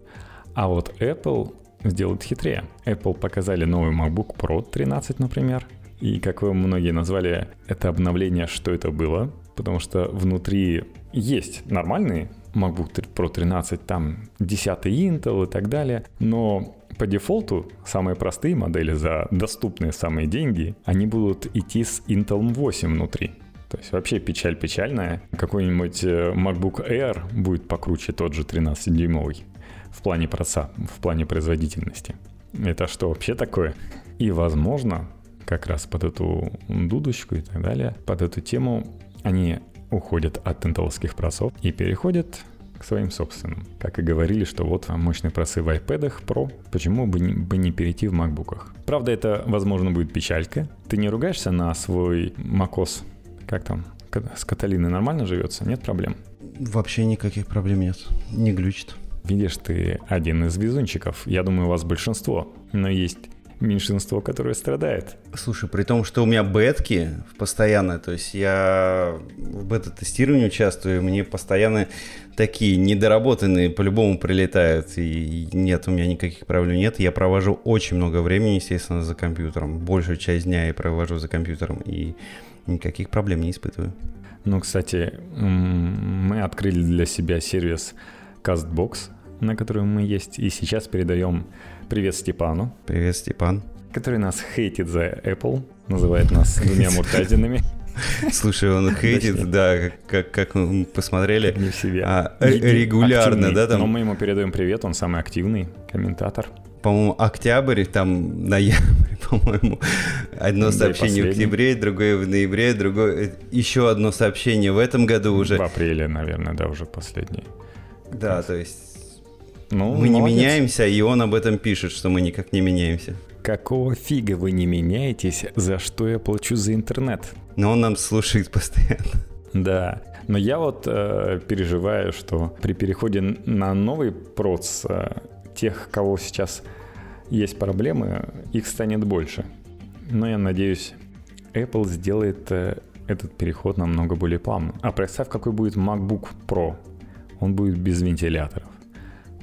А вот Apple сделают хитрее. Apple показали новый MacBook Pro 13, например. И как вы многие назвали это обновление, что это было, потому что внутри есть нормальный MacBook Pro 13, там 10 Intel и так далее, но по дефолту самые простые модели за доступные самые деньги, они будут идти с Intel 8 внутри. То есть вообще печаль печальная. Какой-нибудь э, MacBook Air будет покруче тот же 13-дюймовый в плане проца, в плане производительности. Это что вообще такое? И, возможно, как раз под эту дудочку и так далее, под эту тему они уходят от интеловских просов и переходят к своим собственным. Как и говорили, что вот мощные просы в iPad Pro, почему бы не, бы не перейти в MacBook? Правда, это, возможно, будет печалька. Ты не ругаешься на свой macOS? Как там? С Каталиной нормально живется? Нет проблем? Вообще никаких проблем нет. Не глючит. Видишь, ты один из везунчиков. Я думаю, у вас большинство. Но есть меньшинство, которое страдает. Слушай, при том, что у меня бетки постоянно, то есть я в бета-тестировании участвую, мне постоянно такие недоработанные по-любому прилетают, и нет, у меня никаких проблем нет. Я провожу очень много времени, естественно, за компьютером. Большую часть дня я провожу за компьютером, и никаких проблем не испытываю. Ну, кстати, мы открыли для себя сервис CastBox, на котором мы есть. И сейчас передаем привет Степану. Привет, Степан. Который нас хейтит за Apple, называет нас двумя [LAUGHS] муртазинами. Слушай, он хейтит, да, как, как мы посмотрели. Не в себе. А, регулярно, активный, да, там. Но мы ему передаем привет, он самый активный комментатор. По-моему, октябрь, там ноябрь, [LAUGHS] по-моему. Одно да сообщение в октябре, другое в ноябре, другое... Еще одно сообщение в этом году уже. В апреле, наверное, да, уже последний. Да, то есть ну, мы молодец. не меняемся, и он об этом пишет, что мы никак не меняемся. Какого фига вы не меняетесь, за что я плачу за интернет? Но он нам слушает постоянно. Да, но я вот э, переживаю, что при переходе на новый проц э, тех, кого сейчас есть проблемы, их станет больше. Но я надеюсь, Apple сделает э, этот переход намного более плавным. А представь, какой будет MacBook Pro он будет без вентиляторов.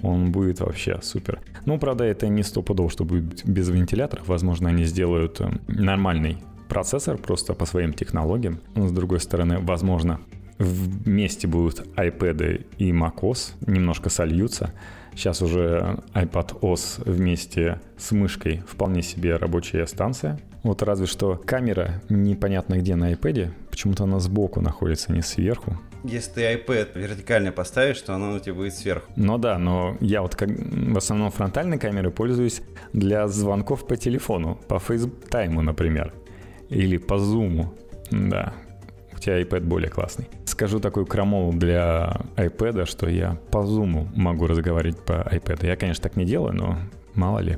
он будет вообще супер. Ну, правда, это не стопудово, что будет без вентиляторов. Возможно, они сделают э, нормальный процессор просто по своим технологиям. Но, с другой стороны, возможно, вместе будут iPad и macOS, немножко сольются. Сейчас уже iPad OS вместе с мышкой вполне себе рабочая станция. Вот разве что камера непонятно где на iPad, почему-то она сбоку находится, не сверху. Если ты iPad вертикально поставишь, то она у тебя будет сверху. Ну да, но я вот как в основном фронтальной камерой пользуюсь для звонков по телефону, по FaceTime, например, или по Zoom. Да, у тебя iPad более классный. Скажу такую крамолу для iPad, что я по Zoom могу разговаривать по iPad. Я, конечно, так не делаю, но мало ли.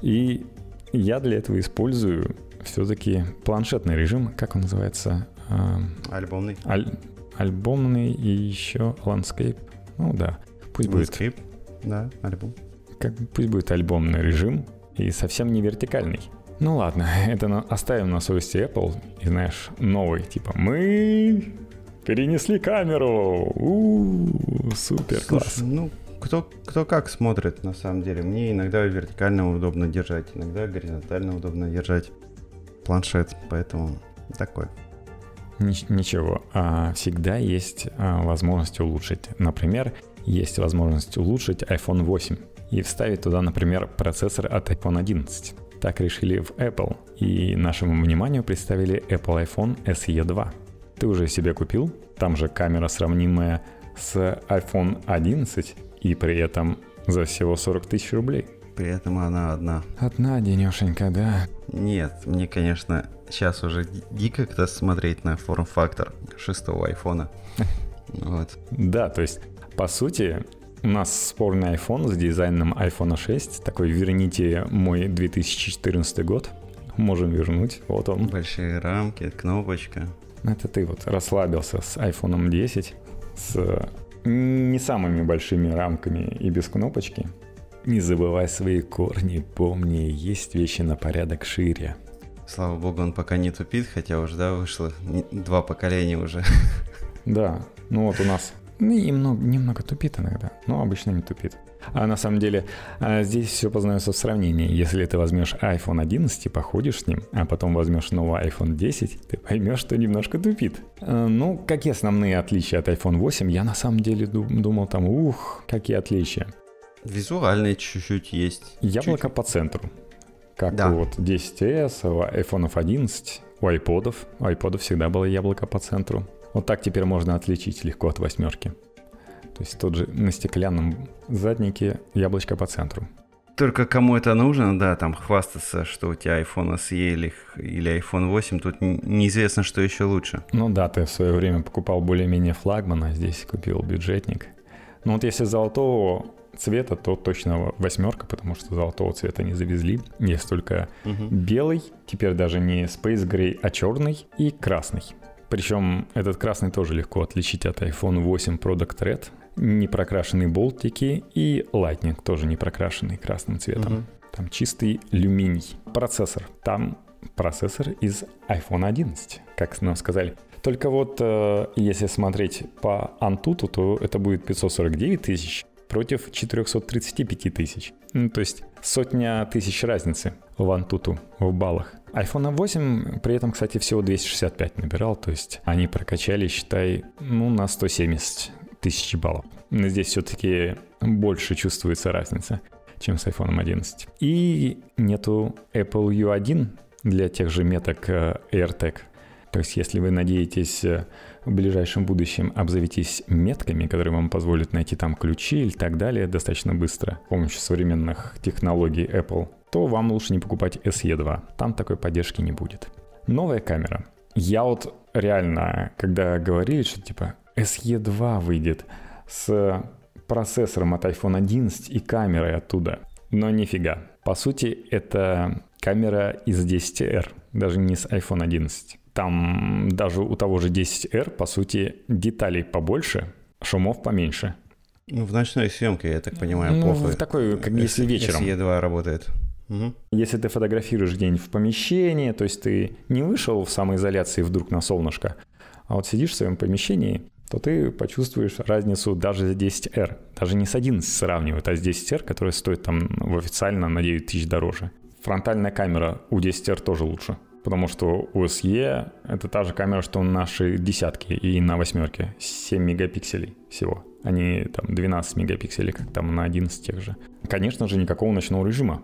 И я для этого использую все-таки планшетный режим, как он называется? Альбомный. Аль альбомный и еще landscape. Ну да, пусть landscape. будет. Да, альбом. Как, пусть будет альбомный режим и совсем не вертикальный. Ну ладно, [LAUGHS] это на, оставим на совести Apple. И знаешь, новый, типа, мы перенесли камеру. У-у-у, супер, Слушай, класс. Ну, кто, кто как смотрит, на самом деле. Мне иногда вертикально удобно держать, иногда горизонтально удобно держать планшет, поэтому такой. Ничего, а всегда есть а, возможность улучшить. Например, есть возможность улучшить iPhone 8 и вставить туда, например, процессор от iPhone 11. Так решили в Apple, и нашему вниманию представили Apple iPhone SE 2. Ты уже себе купил? Там же камера сравнимая с iPhone 11, и при этом за всего 40 тысяч рублей. При этом она одна. Одна, денешенька, да. Нет, мне, конечно, сейчас уже дико как-то смотреть на форм-фактор шестого айфона. [LAUGHS] Вот. Да, то есть, по сути, у нас спорный iPhone с дизайном iPhone 6. Такой верните мой 2014 год. Можем вернуть. Вот он. Большие рамки, кнопочка. Это ты вот расслабился с iPhone 10, с не самыми большими рамками и без кнопочки. Не забывай свои корни, помни, есть вещи на порядок шире. Слава богу, он пока не тупит, хотя уже, да, вышло два поколения уже. [LAUGHS] Да, ну вот у нас немного, немного тупит иногда, но обычно не тупит. А на самом деле а, здесь все познается в сравнении. Если ты возьмешь iPhone 11 и походишь с ним, а потом возьмешь новый iPhone 10, ты поймешь, что немножко тупит. А, ну, какие основные отличия от iPhone 8? Я на самом деле думал там, ух, какие отличия. Визуальные чуть-чуть есть. Яблоко чуть-чуть. по центру. Как да. вот 10s, у iPhone 11, у iPod. У iPod всегда было яблоко по центру. Вот так теперь можно отличить легко от восьмерки. То есть тот же на стеклянном заднике яблочко по центру. Только кому это нужно, да, там хвастаться, что у тебя iPhone SE или, или iPhone 8, тут неизвестно, что еще лучше. Ну да, ты в свое время покупал более-менее флагмана, а здесь купил бюджетник. Но вот если золотого цвета, то точно восьмерка, потому что золотого цвета не завезли. Есть только угу. белый, теперь даже не Space Gray, а черный и красный. Причем этот красный тоже легко отличить от iPhone 8 Product Red. Не прокрашенные болтики и Lightning тоже не прокрашенный красным цветом. Угу. Там чистый люминий. Процессор. Там процессор из iPhone 11, как нам сказали. Только вот э, если смотреть по Antutu, то это будет 549 тысяч против 435 тысяч. Ну, то есть сотня тысяч разницы в Antutu в баллах. iPhone 8 при этом, кстати, всего 265 набирал, то есть они прокачали, считай, ну, на 170 тысяч баллов. Но здесь все-таки больше чувствуется разница, чем с iPhone 11. И нету Apple U1 для тех же меток э, AirTag. То есть, если вы надеетесь э, в ближайшем будущем обзавестись метками, которые вам позволят найти там ключи и так далее достаточно быстро с помощью современных технологий Apple, то вам лучше не покупать SE2. Там такой поддержки не будет. Новая камера. Я вот реально, когда говорили, что типа SE2 выйдет с процессором от iPhone 11 и камерой оттуда. Но нифига. По сути, это камера из 10R, даже не с iPhone 11. Там даже у того же 10R, по сути, деталей побольше, шумов поменьше. Ну, в ночной съемке, я так понимаю, ну, плохо. В такой, как если вечером. Если E2 работает. Угу. Если ты фотографируешь где-нибудь в помещении, то есть ты не вышел в самоизоляции вдруг на солнышко, а вот сидишь в своем помещении, то ты почувствуешь разницу даже за 10R. Даже не с 11 сравнивают, а с 10R, которая стоит там в официально на 9 тысяч дороже. Фронтальная камера у 10R тоже лучше. Потому что у SE это та же камера, что на нашей десятке и на восьмерке. 7 мегапикселей всего. Они там 12 мегапикселей, как там на 11 тех же. Конечно же, никакого ночного режима.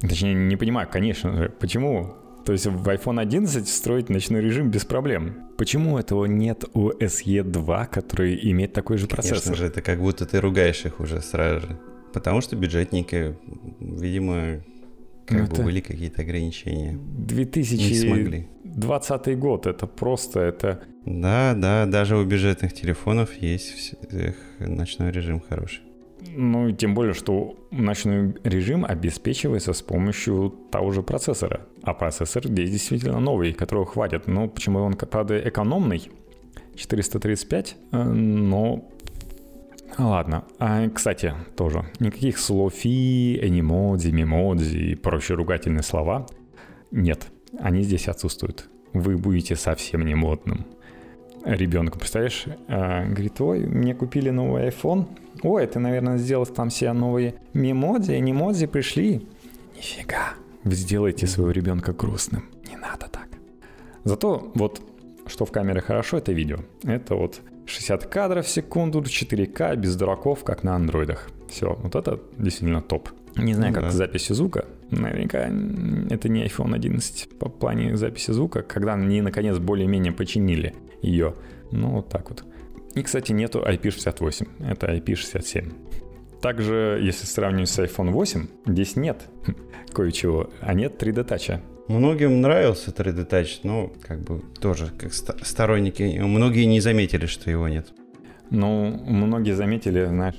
Точнее, не понимаю, конечно же, почему то есть в iPhone 11 строить ночной режим без проблем. Почему этого нет у SE 2, который имеет такой же процессор? Конечно же, это как будто ты ругаешь их уже сразу же. Потому что бюджетники, видимо, как ну, бы были какие-то ограничения. 2020 год, это просто, это... Да, да, даже у бюджетных телефонов есть ночной режим хороший. Ну, тем более, что ночной режим обеспечивается с помощью того же процессора. А процессор здесь действительно новый, которого хватит. Ну, почему он, правда, экономный, 435, э, но Ладно. А, кстати, тоже. Никаких слов фи, энимодзи, мемодзи и прочие ругательные слова нет. Они здесь отсутствуют. Вы будете совсем не модным. Ребенку, представляешь, а, говорит, ой, мне купили новый iPhone. Ой, ты, наверное, сделал там себе новые мемодзи, энимодзи пришли. Нифига. Вы сделаете своего ребенка грустным. Не надо так. Зато вот что в камере хорошо, это видео. Это вот 60 кадров в секунду, 4К, без дураков, как на андроидах. Все, вот это действительно топ. Не знаю, ну, как да. с записью звука. Наверняка это не iPhone 11 по плане записи звука, когда они наконец более-менее починили ее. Ну, вот так вот. И, кстати, нету IP68, это IP67. Также, если сравнивать с iPhone 8, здесь нет [LAUGHS] кое-чего, а нет 3D Touch. Многим нравился 3D Touch, но как бы тоже как сторонники, многие не заметили, что его нет. Ну, многие заметили, знаешь,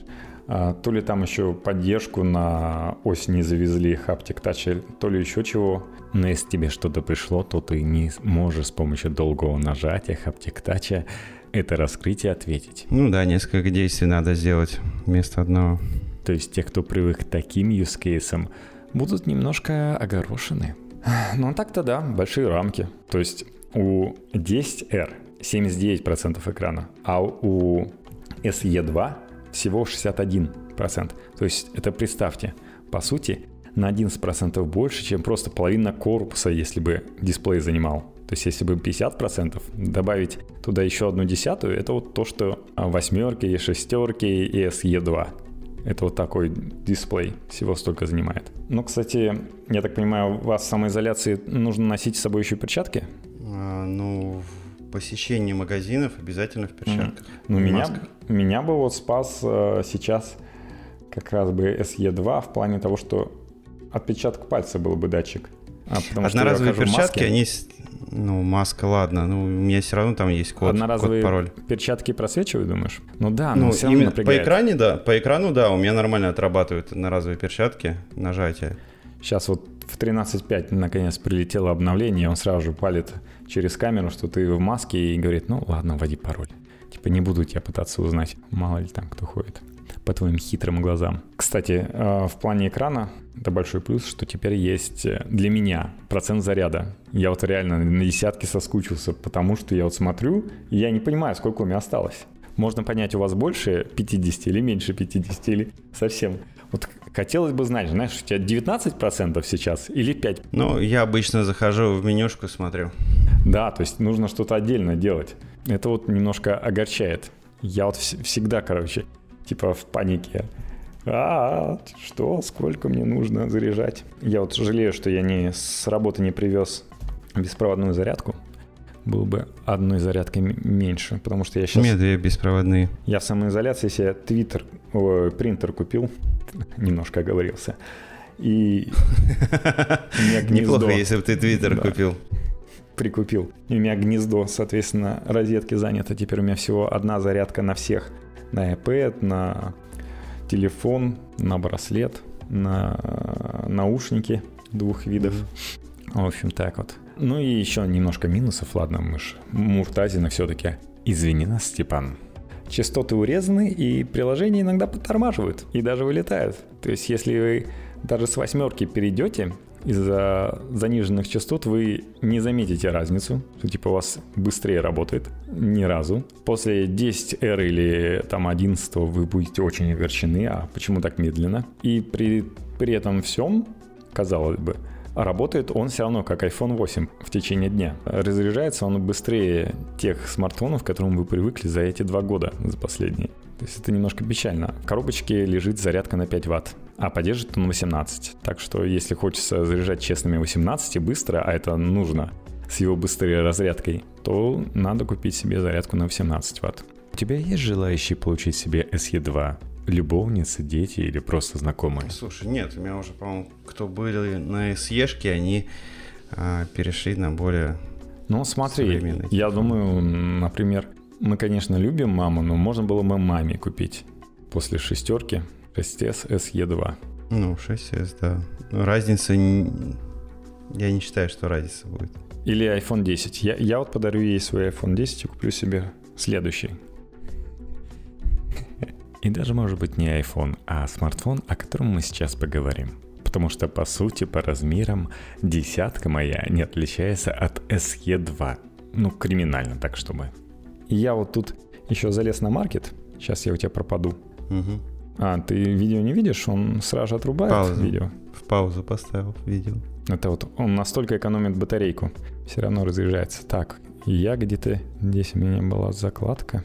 а, то ли там еще поддержку на ось не завезли Haptic Touch, то ли еще чего. Но если тебе что-то пришло, то ты не можешь с помощью долгого нажатия Haptic Touch это раскрытие ответить. Ну да, несколько действий надо сделать вместо одного. То есть те, кто привык к таким cases, будут немножко огорошены. [SIGHS] Ну так-то да, большие рамки. То есть у 10R 79% экрана, а у SE2 всего 61%. То есть это представьте, по сути, на 11% больше, чем просто половина корпуса, если бы дисплей занимал. То есть если бы 50% добавить туда еще одну десятую, это вот то, что восьмерки, шестерки и SE2. Это вот такой дисплей всего столько занимает. Ну, кстати, я так понимаю, у вас в самоизоляции нужно носить с собой еще перчатки? А, ну, посещение магазинов обязательно в перчатках. Mm. Ну, меня, меня бы вот спас э, сейчас как раз бы SE2 в плане того, что отпечаток пальца был бы датчик. А, потому Одноразовые что перчатки, они ну, маска, ладно. Ну, у меня все равно там есть код, Одноразовые код пароль. перчатки просвечивают, думаешь? Ну да, но ну, все равно напрягает. По экране, да. По экрану, да, у меня нормально отрабатывают одноразовые перчатки, нажатие. Сейчас вот в 13.5 наконец прилетело обновление, он сразу же палит через камеру, что ты в маске и говорит, ну ладно, вводи пароль. Типа не буду тебя пытаться узнать, мало ли там кто ходит по твоим хитрым глазам. Кстати, э, в плане экрана это большой плюс, что теперь есть э, для меня процент заряда. Я вот реально на десятки соскучился, потому что я вот смотрю, и я не понимаю, сколько у меня осталось. Можно понять, у вас больше 50 или меньше 50 или совсем. Вот хотелось бы знать, знаешь, у тебя 19% сейчас или 5%? Ну, я обычно захожу в менюшку, смотрю. Да, то есть нужно что-то отдельно делать. Это вот немножко огорчает. Я вот всегда, короче, типа в панике. А, что, сколько мне нужно заряжать? Я вот жалею, что я не с работы не привез беспроводную зарядку. Было бы одной зарядкой меньше, потому что я сейчас... У меня две беспроводные. Я в самоизоляции себе твиттер, о, принтер купил, немножко оговорился. И [LAUGHS] Неплохо, если бы ты твиттер купил прикупил. И у меня гнездо, соответственно, розетки занято. Теперь у меня всего одна зарядка на всех на iPad, на телефон, на браслет, на наушники двух видов. В общем, так вот. Ну и еще немножко минусов, ладно, мы Муртазина все-таки. Извини нас, Степан. Частоты урезаны, и приложения иногда подтормаживают и даже вылетают. То есть, если вы даже с восьмерки перейдете из-за заниженных частот вы не заметите разницу, что типа у вас быстрее работает ни разу. После 10R или там 11 вы будете очень огорчены, а почему так медленно? И при, при этом всем, казалось бы, работает он все равно как iPhone 8 в течение дня. Разряжается он быстрее тех смартфонов, к которым вы привыкли за эти два года, за последние. То есть это немножко печально. В коробочке лежит зарядка на 5 ватт, а поддержит он 18. Так что если хочется заряжать честными 18 и быстро, а это нужно с его быстрой разрядкой, то надо купить себе зарядку на 18 ватт. У тебя есть желающие получить себе SE2? любовницы, дети или просто знакомые? Слушай, нет, у меня уже, по-моему, кто были на SE-шке, они а, перешли на более Ну, смотри, я думаю, например, мы, конечно, любим маму, но можно было бы маме купить после шестерки 6S SE2. Ну, 6S, да. Разница... Я не считаю, что разница будет. Или iPhone 10. Я, я вот подарю ей свой iPhone 10 и куплю себе следующий. И даже может быть не iPhone, а смартфон, о котором мы сейчас поговорим. Потому что по сути по размерам десятка моя не отличается от SE2. Ну, криминально так, чтобы. Я вот тут еще залез на маркет. Сейчас я у тебя пропаду. Угу. А, ты видео не видишь? Он сразу же отрубает Паузу. видео. В паузу поставил видео. Это вот он настолько экономит батарейку. Все равно разряжается. Так, я где-то... Здесь у меня была закладка.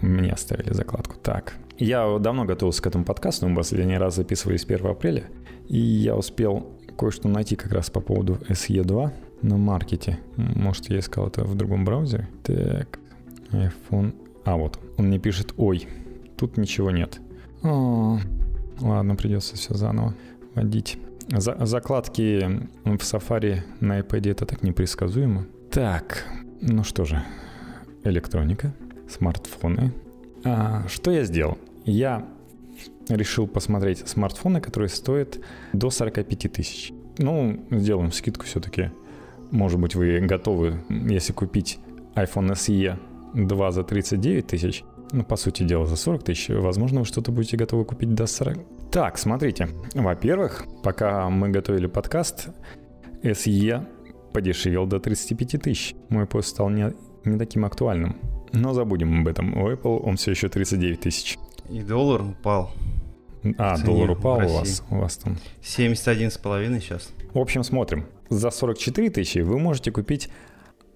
Мне оставили закладку. Так, я давно готовился к этому подкасту, мы последний раз записывались 1 апреля, и я успел кое-что найти как раз по поводу SE2 на маркете. Может, я искал это в другом браузере. Так, iPhone... А, вот, он мне пишет, ой, тут ничего нет. О, ладно, придется все заново вводить. За, закладки в Safari на iPad это так непредсказуемо. Так, ну что же, электроника, смартфоны. А, что я сделал? я решил посмотреть смартфоны, которые стоят до 45 тысяч. Ну, сделаем скидку все-таки. Может быть, вы готовы, если купить iPhone SE 2 за 39 тысяч, ну, по сути дела, за 40 тысяч, возможно, вы что-то будете готовы купить до 40. Так, смотрите. Во-первых, пока мы готовили подкаст, SE подешевел до 35 тысяч. Мой пост стал не, не таким актуальным. Но забудем об этом. У Apple он все еще 39 тысяч. И доллар упал. А, доллар упал у вас, у вас там. 71,5 сейчас. В общем, смотрим. За 44 тысячи вы можете купить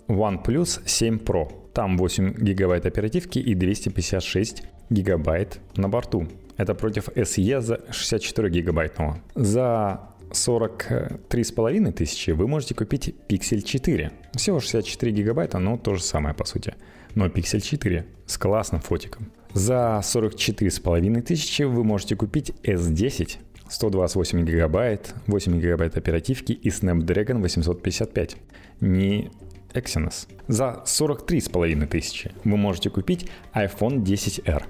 OnePlus 7 Pro. Там 8 гигабайт оперативки и 256 гигабайт на борту. Это против SE за 64 гигабайтного. За 43,5 тысячи вы можете купить Pixel 4. Всего 64 гигабайта, но то же самое по сути. Но Pixel 4 с классным фотиком. За 44,5 тысячи вы можете купить S10, 128 гигабайт, 8 гигабайт оперативки и Snapdragon 855. Не Exynos. За 43,5 тысячи вы можете купить iPhone 10R.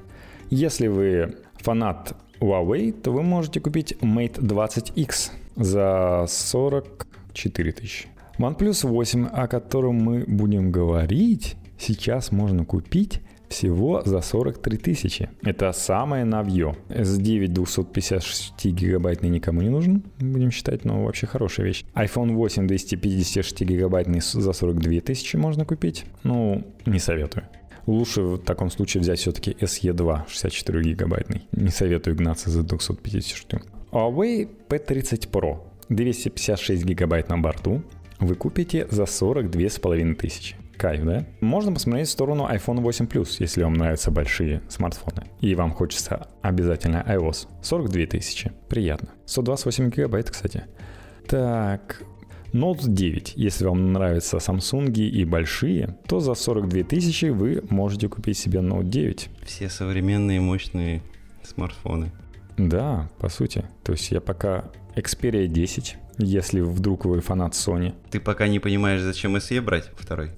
Если вы фанат Huawei, то вы можете купить Mate 20X за 44 тысячи. OnePlus 8, о котором мы будем говорить, сейчас можно купить всего за 43 тысячи. Это самое новье. S9 256 гигабайтный никому не нужен, будем считать, но вообще хорошая вещь. iPhone 8 256 гигабайтный за 42 тысячи можно купить. Ну, не советую. Лучше в таком случае взять все-таки SE2 64 гигабайтный. Не советую гнаться за 256. Huawei P30 Pro 256 гигабайт на борту вы купите за 42,5 тысячи. Кайф, да? Можно посмотреть в сторону iPhone 8 Plus, если вам нравятся большие смартфоны. И вам хочется обязательно iOS. 42 тысячи. Приятно. 128 гигабайт, кстати. Так, Note 9. Если вам нравятся Samsung и большие, то за 42 тысячи вы можете купить себе Note 9. Все современные мощные смартфоны. Да, по сути. То есть я пока Xperia 10 если вдруг вы фанат Sony. Ты пока не понимаешь, зачем SE брать второй.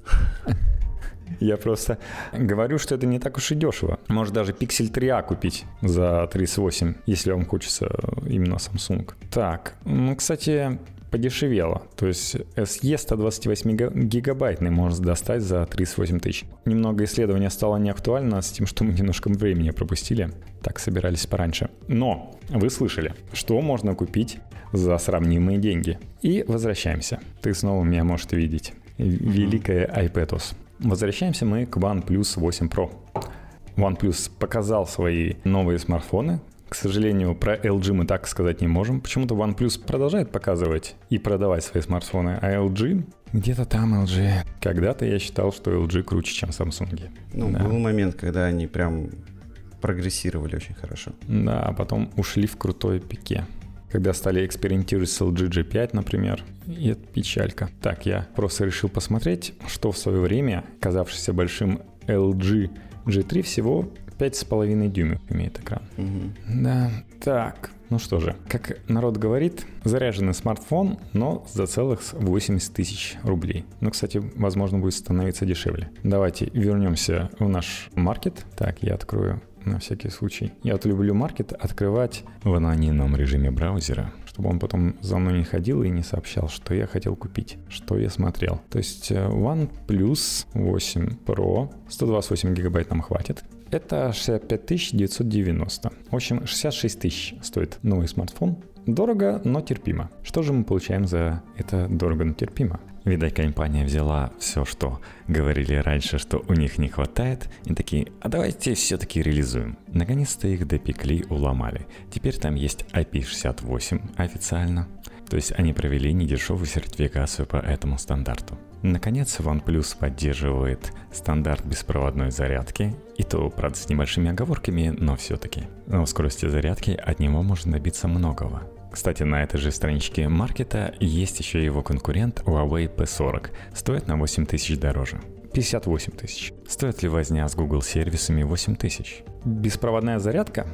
Я просто говорю, что это не так уж и дешево. Может даже Pixel 3a купить за 38, если вам хочется именно Samsung. Так, ну, кстати, подешевело. То есть SE 128 гигабайтный можно достать за 38 тысяч. Немного исследования стало неактуально с тем, что мы немножко времени пропустили. Так собирались пораньше. Но вы слышали, что можно купить за сравнимые деньги. И возвращаемся. Ты снова меня можешь видеть. Великая iPadOS. Возвращаемся мы к OnePlus 8 Pro. OnePlus показал свои новые смартфоны, к сожалению, про LG мы так сказать не можем. Почему-то OnePlus продолжает показывать и продавать свои смартфоны, а LG где-то там LG. Когда-то я считал, что LG круче, чем Samsung. Ну, да. был момент, когда они прям прогрессировали очень хорошо. Да, а потом ушли в крутой пике. Когда стали экспериментировать с LG G5, например, и это печалька. Так, я просто решил посмотреть, что в свое время, казавшийся большим LG G3 всего 5,5 дюймов имеет экран. Угу. Да, так. Ну что же, как народ говорит, заряженный смартфон, но за целых 80 тысяч рублей. Ну, кстати, возможно, будет становиться дешевле. Давайте вернемся в наш маркет. Так, я открою на всякий случай. Я вот люблю маркет открывать в анонимном режиме браузера, чтобы он потом за мной не ходил и не сообщал, что я хотел купить, что я смотрел. То есть э, OnePlus 8 Pro, 128 гигабайт нам хватит. Это 65 990. В общем, 66 тысяч стоит новый смартфон. Дорого, но терпимо. Что же мы получаем за это дорого, но терпимо? Видать, компания взяла все, что говорили раньше, что у них не хватает, и такие, а давайте все-таки реализуем. Наконец-то их допекли, уломали. Теперь там есть IP68 официально. То есть они провели недешевую сертификацию по этому стандарту. Наконец, OnePlus поддерживает стандарт беспроводной зарядки, и то, правда, с небольшими оговорками, но все-таки. Но в скорости зарядки от него можно добиться многого. Кстати, на этой же страничке маркета есть еще его конкурент Huawei P40. Стоит на 8 тысяч дороже. 58 тысяч. Стоит ли возня с Google сервисами 8 тысяч? Беспроводная зарядка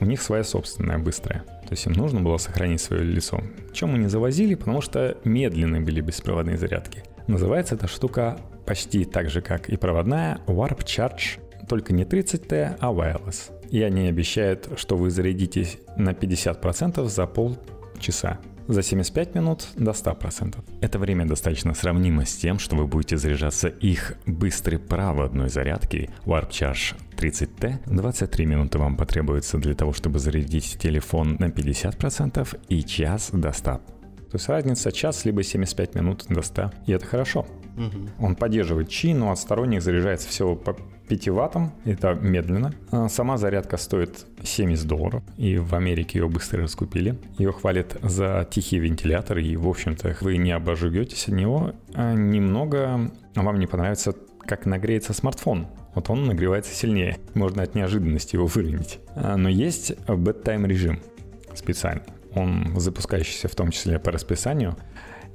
у них своя собственная, быстрая. То есть им нужно было сохранить свое лицо. Чем мы не завозили, потому что медленные были беспроводные зарядки. Называется эта штука почти так же, как и проводная Warp Charge, только не 30T, а wireless. И они обещают, что вы зарядитесь на 50% за полчаса. За 75 минут до 100%. Это время достаточно сравнимо с тем, что вы будете заряжаться их быстрой проводной зарядки Warp Charge 30T. 23 минуты вам потребуется для того, чтобы зарядить телефон на 50% и час до 100%. То есть разница час либо 75 минут до 100. И это хорошо. Угу. Он поддерживает чи, но от сторонних заряжается всего по 5 ваттам. Это медленно. А сама зарядка стоит 70 долларов. И в Америке ее быстро раскупили. Ее хвалят за тихий вентилятор. И, в общем-то, вы не обожуетесь от него. А немного вам не понравится, как нагреется смартфон. Вот он нагревается сильнее. Можно от неожиданности его выровнять. А, но есть bedtime режим специальный он запускающийся в том числе по расписанию.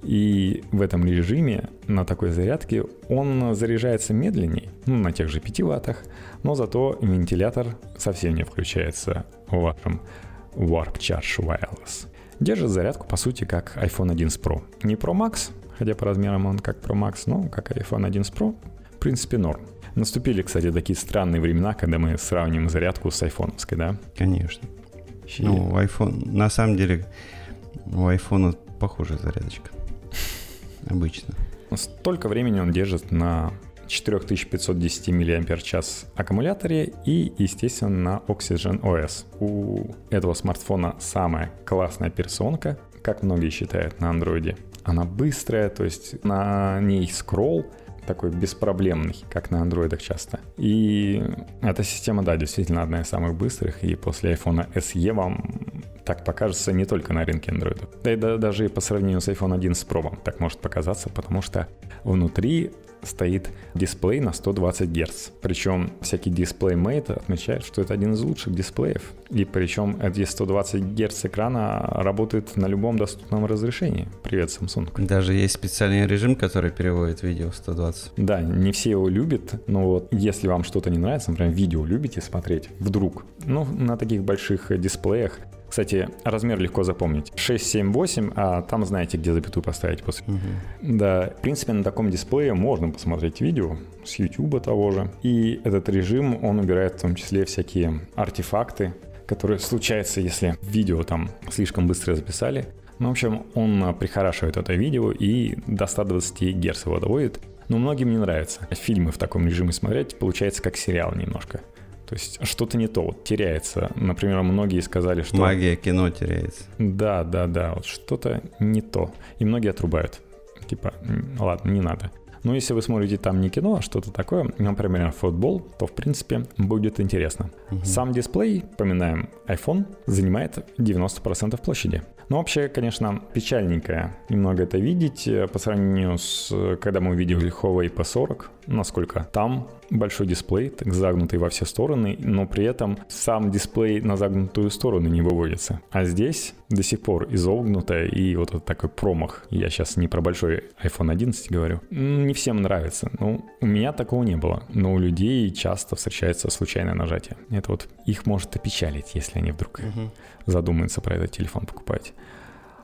И в этом режиме на такой зарядке он заряжается медленнее, ну, на тех же 5 ваттах, но зато вентилятор совсем не включается в вашем Warp Charge Wireless. Держит зарядку, по сути, как iPhone 11 Pro. Не Pro Max, хотя по размерам он как Pro Max, но как iPhone 11 Pro, в принципе, норм. Наступили, кстати, такие странные времена, когда мы сравним зарядку с айфоновской, да? Конечно. Ну, iPhone, на самом деле, у iPhone похожая зарядочка. Обычно. Столько времени он держит на 4510 мАч аккумуляторе и, естественно, на Oxygen OS. У этого смартфона самая классная операционка, как многие считают на андроиде. Она быстрая, то есть на ней скролл такой беспроблемный, как на андроидах часто. И эта система, да, действительно одна из самых быстрых, и после iPhone SE вам так покажется не только на рынке андроидов. Да и да, даже и по сравнению с iPhone 11 Pro вам так может показаться, потому что внутри стоит дисплей на 120 Гц. Причем всякий дисплей-мейт отмечает, что это один из лучших дисплеев. И причем эти 120 Гц экрана работает на любом доступном разрешении. Привет, Samsung. Даже есть специальный режим, который переводит видео в 120. Да, не все его любят, но вот если вам что-то не нравится, например, видео любите смотреть, вдруг, ну, на таких больших дисплеях кстати, размер легко запомнить. 6, 7, 8, а там знаете, где запятую поставить после. Угу. Да, в принципе, на таком дисплее можно посмотреть видео с YouTube того же. И этот режим, он убирает в том числе всякие артефакты, которые случаются, если видео там слишком быстро записали. Ну, в общем, он прихорашивает это видео и до 120 Гц его доводит. Но многим не нравится. Фильмы в таком режиме смотреть получается как сериал немножко. То есть что-то не то, вот теряется. Например, многие сказали, что... Магия кино теряется. Да, да, да, вот что-то не то. И многие отрубают. Типа, ладно, не надо. Но если вы смотрите там не кино, а что-то такое, например, футбол, то в принципе будет интересно. Угу. Сам дисплей, поминаем, iPhone занимает 90% площади. Но вообще, конечно, печальненько немного это видеть э, по сравнению с, когда мы увидели Huawei P40, насколько там большой дисплей, так загнутый во все стороны, но при этом сам дисплей на загнутую сторону не выводится. А здесь до сих пор изогнутая и вот этот такой промах. Я сейчас не про большой iPhone 11 говорю. Не всем нравится. Ну, у меня такого не было. Но у людей часто встречается случайное нажатие. Это вот их может опечалить, если они вдруг угу. задумаются про этот телефон покупать.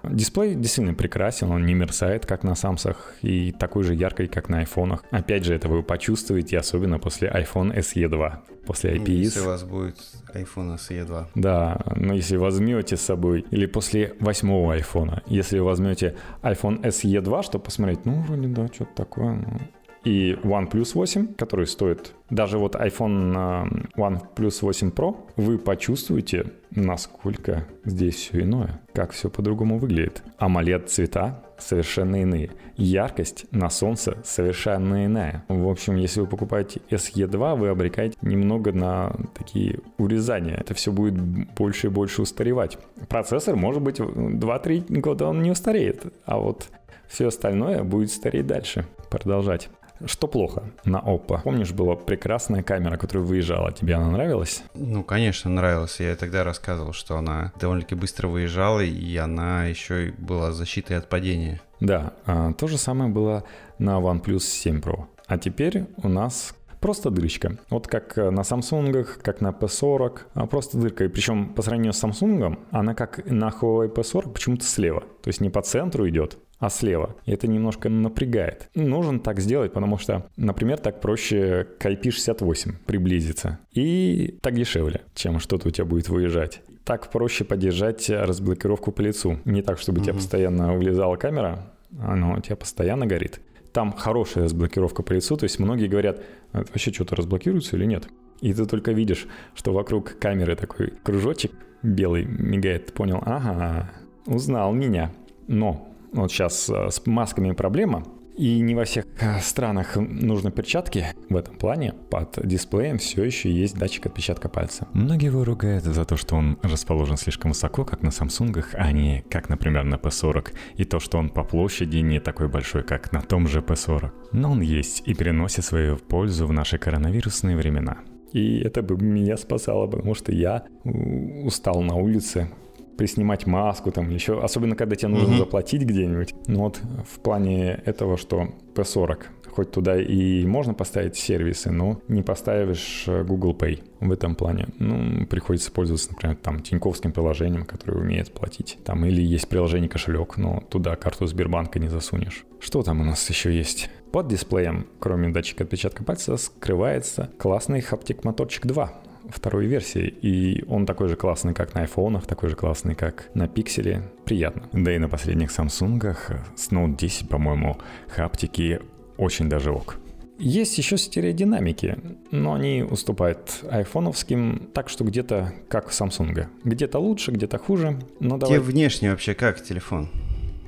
Дисплей действительно прекрасен, он не мерцает, как на самсах, и такой же яркий, как на айфонах. Опять же, это вы почувствуете, особенно после iPhone SE 2. После IPS. Если у вас будет iPhone SE 2. Да, но если возьмете с собой, или после восьмого iPhone, если возьмете iPhone SE 2, чтобы посмотреть, ну, вроде да, что-то такое, ну, и OnePlus 8, который стоит даже вот iPhone OnePlus 8 Pro, вы почувствуете, насколько здесь все иное, как все по-другому выглядит. AMOLED цвета совершенно иные. Яркость на солнце совершенно иная. В общем, если вы покупаете SE2, вы обрекаете немного на такие урезания. Это все будет больше и больше устаревать. Процессор, может быть, 2-3 года он не устареет, а вот все остальное будет стареть дальше, продолжать. Что плохо на Oppo? Помнишь, была прекрасная камера, которая выезжала. Тебе она нравилась? Ну, конечно, нравилась. Я тогда рассказывал, что она довольно-таки быстро выезжала, и она еще и была защитой от падения. Да, а, то же самое было на OnePlus 7 Pro. А теперь у нас просто дырочка. Вот как на Samsung, как на P40, а просто дырка. И причем по сравнению с Samsung, она как на Huawei P40 почему-то слева. То есть не по центру идет, а слева. И это немножко напрягает. Нужно так сделать, потому что, например, так проще к IP68 приблизиться. И так дешевле, чем что-то у тебя будет выезжать. Так проще поддержать разблокировку по лицу. Не так, чтобы у тебя постоянно вылезала камера, оно у тебя постоянно горит. Там хорошая разблокировка по лицу, то есть многие говорят, «А вообще что-то разблокируется или нет. И ты только видишь, что вокруг камеры такой кружочек белый мигает. Понял, ага, узнал меня. Но вот сейчас э, с масками проблема, и не во всех э, странах нужны перчатки. В этом плане под дисплеем все еще есть датчик отпечатка пальца. Многие его ругают за то, что он расположен слишком высоко, как на Samsung, а не как, например, на P40. И то, что он по площади не такой большой, как на том же P40. Но он есть и переносит свою пользу в наши коронавирусные времена. И это бы меня спасало, потому что я устал на улице, приснимать маску там или еще, особенно когда тебе нужно mm-hmm. заплатить где-нибудь. Ну вот в плане этого, что P40, хоть туда и можно поставить сервисы, но не поставишь э, Google Pay в этом плане. Ну, приходится пользоваться, например, там Тиньковским приложением, которое умеет платить. Там или есть приложение кошелек, но туда карту Сбербанка не засунешь. Что там у нас еще есть? Под дисплеем, кроме датчика отпечатка пальца, скрывается классный хаптик моторчик 2 второй версии, и он такой же классный, как на айфонах, такой же классный, как на пикселе. Приятно. Да и на последних Самсунгах с Note 10, по-моему, хаптики очень даже ок. Есть еще стереодинамики, но они уступают айфоновским, так что где-то как у Samsung. Где-то лучше, где-то хуже, но давай... Тебе внешне вообще как телефон,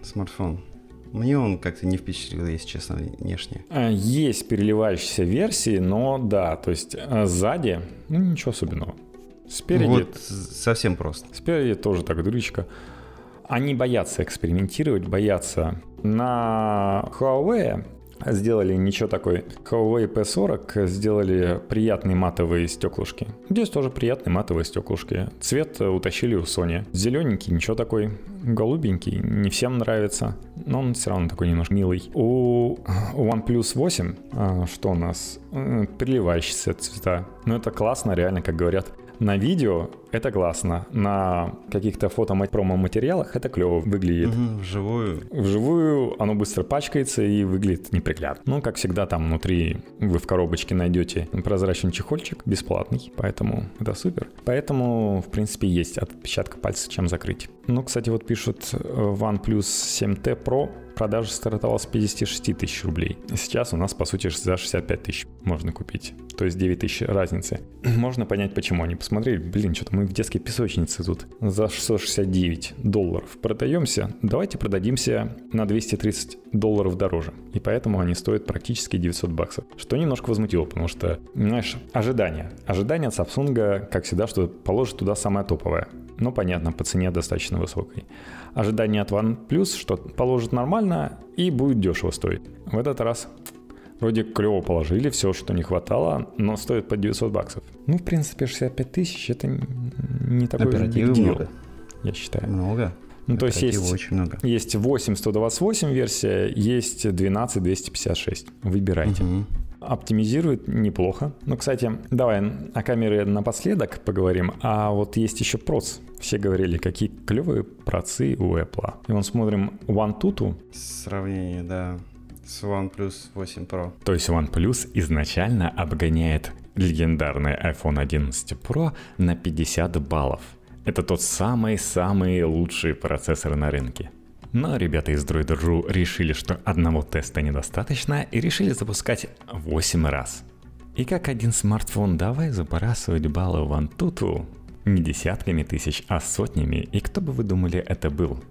смартфон? Мне он как-то не впечатлил, если честно, внешне. А, есть переливающиеся версии, но да, то есть а, сзади, ну ничего особенного. Спереди... Вот совсем просто. Спереди тоже так дырочка. Они боятся экспериментировать, боятся. На Huawei сделали ничего такой. Huawei P40 сделали приятные матовые стеклышки. Здесь тоже приятные матовые стеклышки. Цвет утащили у Sony. Зелененький, ничего такой. Голубенький, не всем нравится. Но он все равно такой немножко милый. У OnePlus 8, а, что у нас? Переливающиеся цвета. Ну это классно, реально, как говорят На видео это классно, на каких-то фото-промо-материалах это клево выглядит. Угу, вживую. Вживую оно быстро пачкается и выглядит неприглядно. Ну, как всегда, там внутри вы в коробочке найдете прозрачный чехольчик, бесплатный, поэтому это супер. Поэтому, в принципе, есть отпечатка пальца, чем закрыть. Ну, кстати, вот пишут э, OnePlus 7T Pro продажа стартовала с 56 тысяч рублей. Сейчас у нас, по сути, за 65 тысяч можно купить. То есть 9 тысяч разницы. [CLEARS THROAT] Можно понять, почему они посмотрели, блин, что-то мы в детской песочнице тут за 669 долларов продаемся. Давайте продадимся на 230 долларов дороже. И поэтому они стоят практически 900 баксов. Что немножко возмутило, потому что, знаешь, ожидания. Ожидания от Samsung, как всегда, что положит туда самое топовое. Но понятно, по цене достаточно высокой. Ожидание от OnePlus, что положит нормально и будет дешево стоить. В этот раз вроде клево положили, все, что не хватало, но стоит по 900 баксов. Ну, в принципе, 65 тысяч это не такой Оперативы deal, много. я считаю. Много. Ну, то есть есть, очень много. есть 8 128 версия, есть 12 256. Выбирайте. Мгм. Оптимизирует неплохо. Ну, кстати, давай о камере напоследок поговорим. А вот есть еще проц. Все говорили, какие клевые процы у Apple. И вон смотрим OneTutu. Сравнение, да, с OnePlus 8 Pro. То есть OnePlus изначально обгоняет легендарный iPhone 11 Pro на 50 баллов. Это тот самый-самый лучший процессор на рынке. Но ребята из Droid.ru решили, что одного теста недостаточно и решили запускать 8 раз. И как один смартфон давай забрасывать баллы в Antutu не десятками тысяч, а сотнями. И кто бы вы думали это был?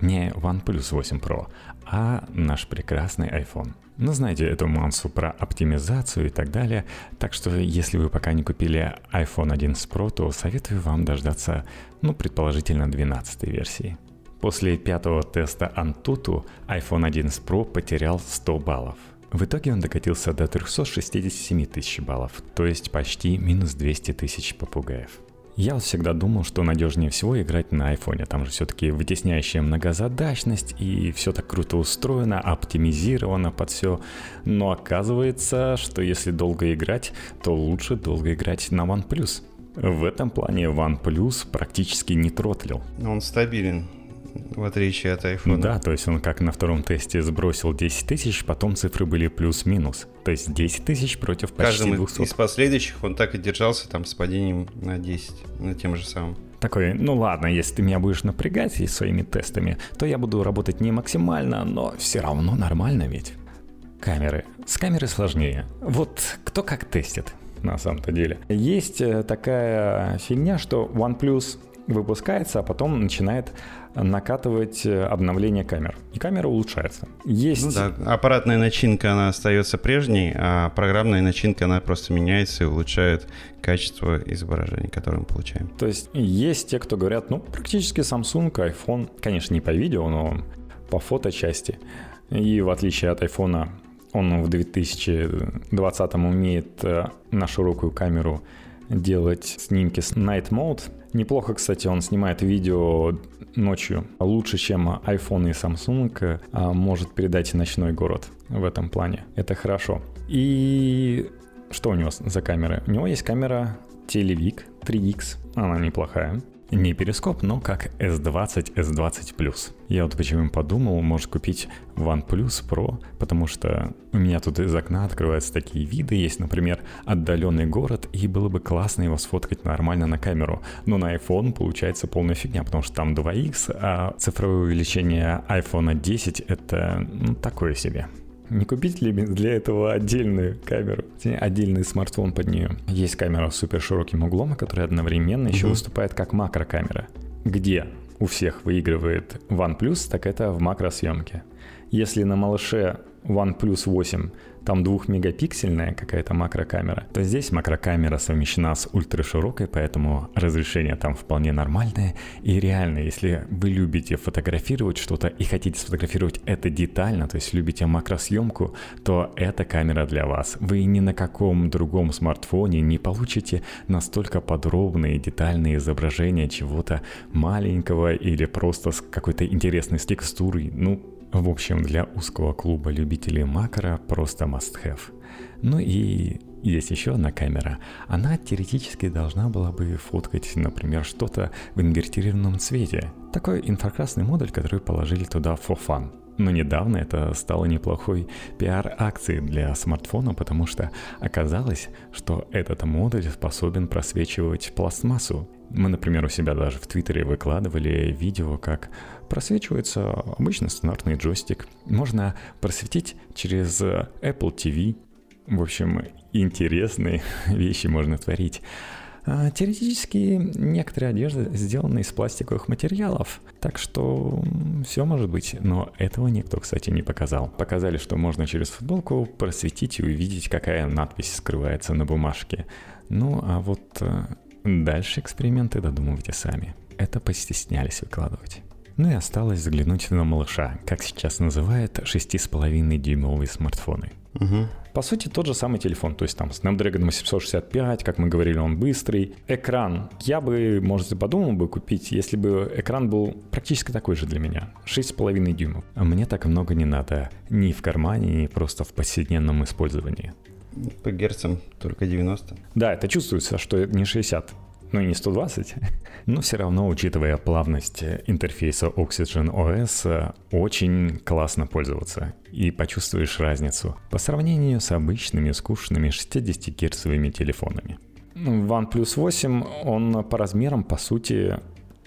Не OnePlus 8 Pro, а наш прекрасный iPhone. Ну, знаете эту мансу про оптимизацию и так далее, так что если вы пока не купили iPhone 11 Pro, то советую вам дождаться, ну, предположительно, 12 версии. После пятого теста Antutu iPhone 11 Pro потерял 100 баллов. В итоге он докатился до 367 тысяч баллов, то есть почти минус 200 тысяч попугаев. Я вот всегда думал, что надежнее всего играть на айфоне. Там же все-таки вытесняющая многозадачность и все так круто устроено, оптимизировано под все. Но оказывается, что если долго играть, то лучше долго играть на OnePlus. В этом плане OnePlus практически не тротлил. Он стабилен, в отличие от iPhone. Да, то есть он как на втором тесте сбросил 10 тысяч, потом цифры были плюс-минус. То есть 10 тысяч против почти Каждым 200. из последующих он так и держался там с падением на 10, на тем же самым. Такой, ну ладно, если ты меня будешь напрягать и своими тестами, то я буду работать не максимально, но все равно нормально ведь. Камеры. С камерой сложнее. Вот кто как тестит на самом-то деле. Есть э, такая фигня, что OnePlus выпускается, а потом начинает накатывать э, обновление камер. И камера улучшается. Есть... Ну да, аппаратная начинка, она остается прежней, а программная начинка, она просто меняется и улучшает качество изображений, которое мы получаем. То есть есть те, кто говорят, ну, практически Samsung, iPhone, конечно, не по видео, но по фоточасти. И в отличие от iPhone, он в 2020 умеет э, на широкую камеру делать снимки с Night Mode. Неплохо, кстати, он снимает видео ночью. Лучше, чем iPhone и Samsung а, может передать ночной город в этом плане. Это хорошо. И что у него за камеры? У него есть камера Телевик 3X. Она неплохая. Не перископ, но как S20, S20+. Я вот почему подумал, может купить OnePlus Pro, потому что у меня тут из окна открываются такие виды, есть, например, отдаленный город, и было бы классно его сфоткать нормально на камеру. Но на iPhone получается полная фигня, потому что там 2x, а цифровое увеличение iPhone 10 это ну, такое себе. Не купить ли для этого отдельную камеру, отдельный смартфон под нее? Есть камера с супер широким углом, которая одновременно еще выступает как макрокамера. Где у всех выигрывает OnePlus, так это в макросъемке. Если на малыше OnePlus 8 там двухмегапиксельная какая-то макрокамера, то здесь макрокамера совмещена с ультраширокой, поэтому разрешение там вполне нормальное. И реально, если вы любите фотографировать что-то и хотите сфотографировать это детально, то есть любите макросъемку, то эта камера для вас. Вы ни на каком другом смартфоне не получите настолько подробные детальные изображения чего-то маленького или просто с какой-то интересной текстурой. Ну, в общем, для узкого клуба любителей макро просто must have. Ну и есть еще одна камера. Она теоретически должна была бы фоткать, например, что-то в инвертированном цвете. Такой инфракрасный модуль, который положили туда for fun. Но недавно это стало неплохой пиар-акцией для смартфона, потому что оказалось, что этот модуль способен просвечивать пластмассу. Мы, например, у себя даже в Твиттере выкладывали видео, как просвечивается обычный стандартный джойстик. Можно просветить через Apple TV. В общем, интересные [LAUGHS] вещи можно творить. А, теоретически некоторые одежды сделаны из пластиковых материалов, так что все может быть, но этого никто, кстати, не показал. Показали, что можно через футболку просветить и увидеть, какая надпись скрывается на бумажке. Ну а вот э, дальше эксперименты додумывайте сами. Это постеснялись выкладывать. Ну и осталось взглянуть на малыша, как сейчас называют 6,5-дюймовые смартфоны. Угу. По сути, тот же самый телефон, то есть там Snapdragon 865, как мы говорили, он быстрый. Экран. Я бы, может, подумал бы купить, если бы экран был практически такой же для меня. 6,5 дюймов. А мне так много не надо. Ни в кармане, ни просто в повседневном использовании. По герцам только 90. Да, это чувствуется, что не 60 ну и не 120. [LAUGHS] Но все равно, учитывая плавность интерфейса Oxygen OS, очень классно пользоваться. И почувствуешь разницу по сравнению с обычными скучными 60-герцовыми телефонами. OnePlus 8, он по размерам, по сути,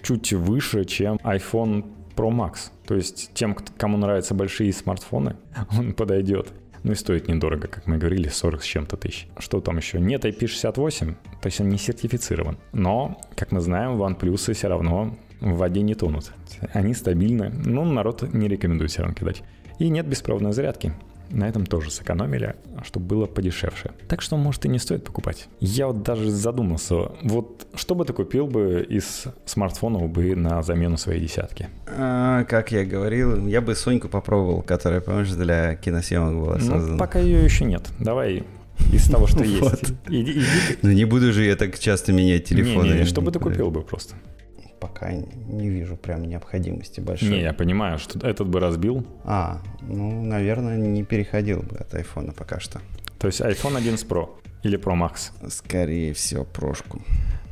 чуть выше, чем iPhone Pro Max. То есть тем, кому нравятся большие смартфоны, [LAUGHS] он подойдет. Ну и стоит недорого, как мы говорили, 40 с чем-то тысяч. Что там еще? Нет IP68, то есть он не сертифицирован. Но, как мы знаем, OnePlus все равно в воде не тонут. Они стабильны, но народ не рекомендует все равно кидать. И нет беспроводной зарядки на этом тоже сэкономили, чтобы было подешевше. Так что, может, и не стоит покупать. Я вот даже задумался, вот что бы ты купил бы из смартфонов бы на замену своей десятки? А, как я говорил, я бы Соньку попробовал, которая, помнишь, для киносъемок была ну, создана. Ну, пока ее еще нет. Давай из того, что [LAUGHS] есть. Ну не буду же я так часто менять телефоны. Не, что бы ты купил бы просто? Пока не вижу прям необходимости большой. Не, я понимаю, что этот бы разбил. А, ну, наверное, не переходил бы от айфона пока что. То есть iPhone 11 Pro или Pro Max? Скорее всего, прошку.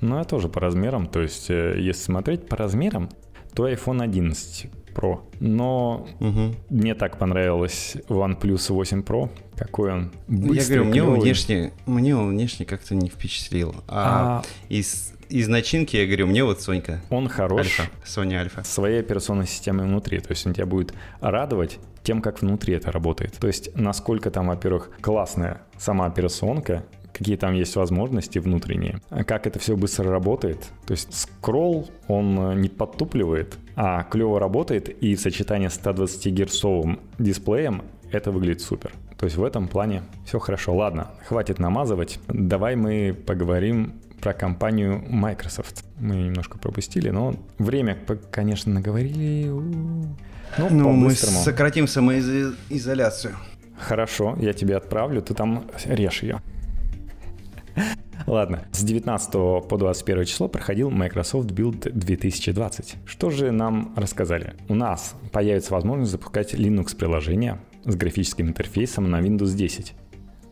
Ну, я тоже по размерам. То есть, э, если смотреть по размерам, то iPhone 11 Pro. Но угу. мне так понравилось OnePlus 8 Pro. Какой он быстрый, Я говорю, мне он внешне, мне он внешне как-то не впечатлил. А, а... из из начинки, я говорю, мне вот Сонька. Он хорош. Альфа. Соня Альфа. Своей операционной системой внутри. То есть он тебя будет радовать тем, как внутри это работает. То есть насколько там, во-первых, классная сама операционка, какие там есть возможности внутренние, как это все быстро работает. То есть скролл, он не подтупливает, а клево работает, и в сочетании с 120 герцовым дисплеем это выглядит супер. То есть в этом плане все хорошо. Ладно, хватит намазывать. Давай мы поговорим про компанию Microsoft. Мы немножко пропустили, но время, конечно, наговорили. Ну, ну мы сократим самоизоляцию. Хорошо, я тебе отправлю, ты там режь ее. Ладно, с 19 по 21 число проходил Microsoft Build 2020. Что же нам рассказали? У нас появится возможность запускать Linux-приложения с графическим интерфейсом на Windows 10.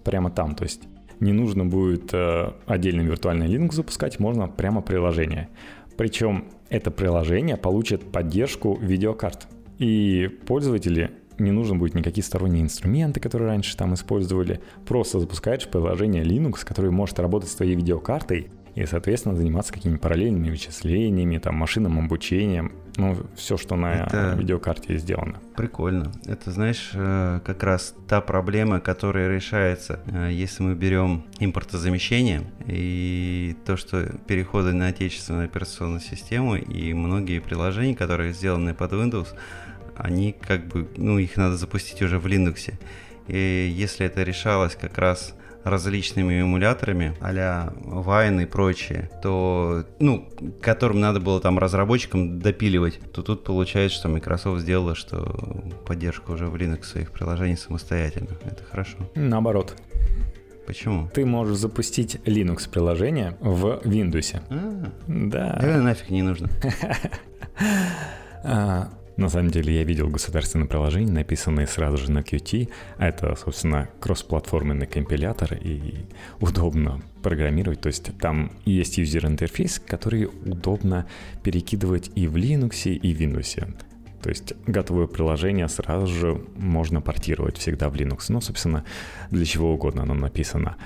Прямо там, то есть не нужно будет э, отдельный виртуальный Linux запускать, можно прямо приложение. Причем это приложение получит поддержку видеокарт. И пользователи не нужно будет никакие сторонние инструменты, которые раньше там использовали. Просто запускаешь приложение Linux, которое может работать с твоей видеокартой и, соответственно, заниматься какими-то параллельными вычислениями, там, машинным обучением, ну, все, что на это видеокарте сделано. Прикольно. Это, знаешь, э, как раз та проблема, которая решается, э, если мы берем импортозамещение и то, что переходы на отечественную операционную систему и многие приложения, которые сделаны под Windows, они как бы, ну, их надо запустить уже в Linux. И если это решалось как раз различными эмуляторами, а-ля Wine и прочее, то, ну, которым надо было там разработчикам допиливать, то тут получается, что Microsoft сделала, что поддержка уже в Linux своих приложений самостоятельно. Это хорошо. Наоборот. Почему? Ты можешь запустить Linux приложение в Windows. А, да. Да нафиг не нужно. [LAUGHS] [LAUGHS] На самом деле я видел государственные приложения, написанные сразу же на Qt. А это, собственно, кроссплатформенный компилятор и удобно программировать. То есть там есть юзер-интерфейс, который удобно перекидывать и в Linux, и в Windows. То есть готовое приложение сразу же можно портировать всегда в Linux. Ну, собственно, для чего угодно оно написано.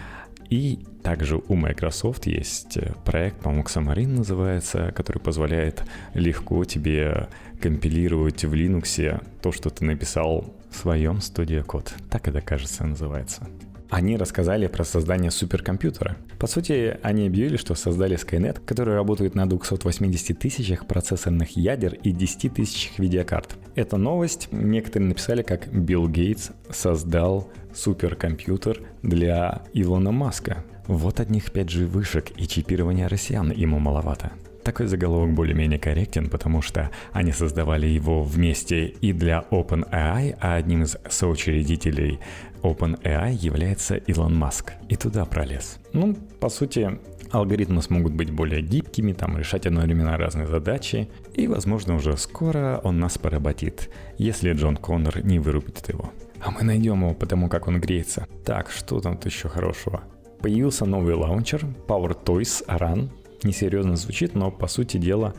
И также у Microsoft есть э, проект, по-моему, Xamarin называется, который позволяет легко тебе компилировать в Linux то, что ты написал в своем Studio Code. Так это, кажется, называется. Они рассказали про создание суперкомпьютера. По сути, они объявили, что создали Skynet, который работает на 280 тысячах процессорных ядер и 10 тысячах видеокарт. Эта новость некоторые написали, как Билл Гейтс создал суперкомпьютер для Илона Маска. Вот одних 5G вышек и чипирования россиян ему маловато. Такой заголовок более-менее корректен, потому что они создавали его вместе и для OpenAI, а одним из соучредителей OpenAI является Илон Маск. И туда пролез. Ну, по сути, алгоритмы смогут быть более гибкими, там, решать одновременно разные задачи, и, возможно, уже скоро он нас поработит, если Джон Коннор не вырубит его. А мы найдем его потому, как он греется. Так, что там еще хорошего? Появился новый лаунчер Power Toys Aran, несерьезно звучит, но по сути дела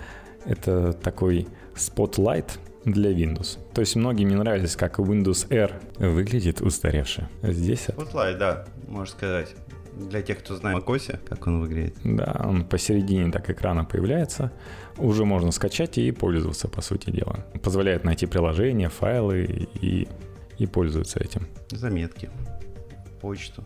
это такой Spotlight для Windows. То есть многим не нравилось, как Windows R выглядит устаревше. Здесь... Spotlight, да, можно сказать. Для тех, кто знает macOS, как он выглядит. Да, он посередине так экрана появляется. Уже можно скачать и пользоваться, по сути дела. Позволяет найти приложения, файлы и, и пользоваться этим. Заметки, почту.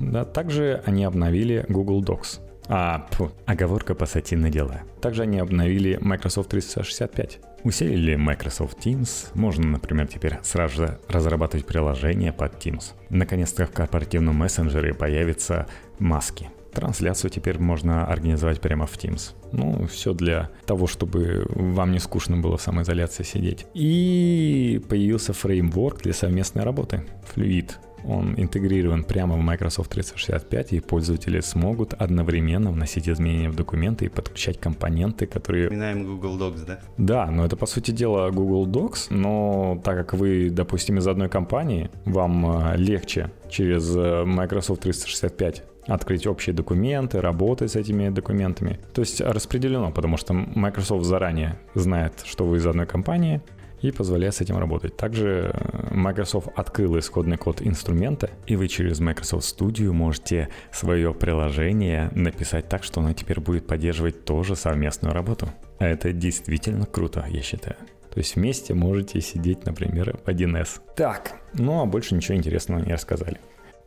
Да, также они обновили Google Docs. А, фу, оговорка пассатин дела. Также они обновили Microsoft 365. Усилили Microsoft Teams. Можно, например, теперь сразу же разрабатывать приложение под Teams. Наконец-то в корпоративном мессенджере появятся маски. Трансляцию теперь можно организовать прямо в Teams. Ну, все для того, чтобы вам не скучно было в самоизоляции сидеть. И появился фреймворк для совместной работы. Fluid он интегрирован прямо в Microsoft 365, и пользователи смогут одновременно вносить изменения в документы и подключать компоненты, которые... Вспоминаем Google Docs, да? Да, но это по сути дела Google Docs, но так как вы, допустим, из одной компании, вам э, легче через э, Microsoft 365 открыть общие документы, работать с этими документами. То есть распределено, потому что Microsoft заранее знает, что вы из одной компании, и позволяет с этим работать. Также э, Microsoft открыл исходный код инструмента, и вы через Microsoft Studio можете свое приложение написать так, что оно теперь будет поддерживать тоже совместную работу. А это действительно круто, я считаю. То есть вместе можете сидеть, например, в 1С. Так, ну а больше ничего интересного не рассказали.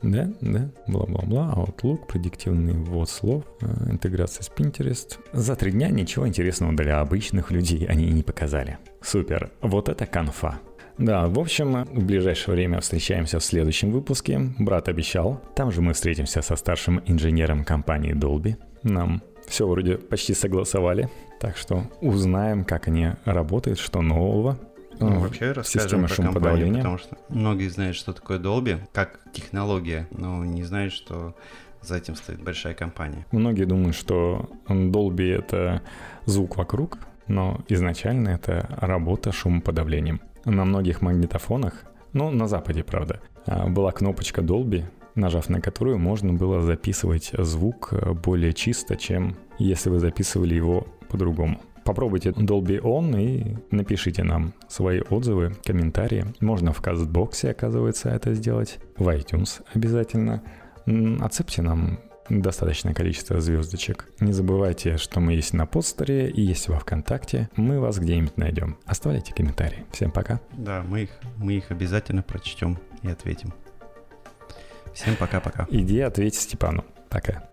Да, да, бла-бла-бла, Outlook, предиктивный ввод слов, э, интеграция с Pinterest. За три дня ничего интересного для обычных людей они не показали. Супер, вот это конфа. Да, в общем, в ближайшее время встречаемся в следующем выпуске. Брат обещал. Там же мы встретимся со старшим инженером компании Dolby. Нам все вроде почти согласовали. Так что узнаем, как они работают, что нового. Ну, вообще расскажем про компанию, потому что многие знают, что такое Dolby, как технология, но не знают, что за этим стоит большая компания. Многие думают, что Dolby — это звук вокруг, но изначально это работа шумоподавлением. На многих магнитофонах, ну, на Западе, правда, а, была кнопочка Dolby, нажав на которую можно было записывать звук более чисто, чем если вы записывали его по-другому. Попробуйте Dolby On и напишите нам свои отзывы, комментарии. Можно в кастбоксе, оказывается, это сделать. В iTunes обязательно. Отсыпьте нам достаточное количество звездочек. Не забывайте, что мы есть на подстере и есть во ВКонтакте. Мы вас где-нибудь найдем. Оставляйте комментарии. Всем пока. Да, мы их, мы их обязательно прочтем и ответим. Всем пока-пока. Иди ответь Степану. Пока.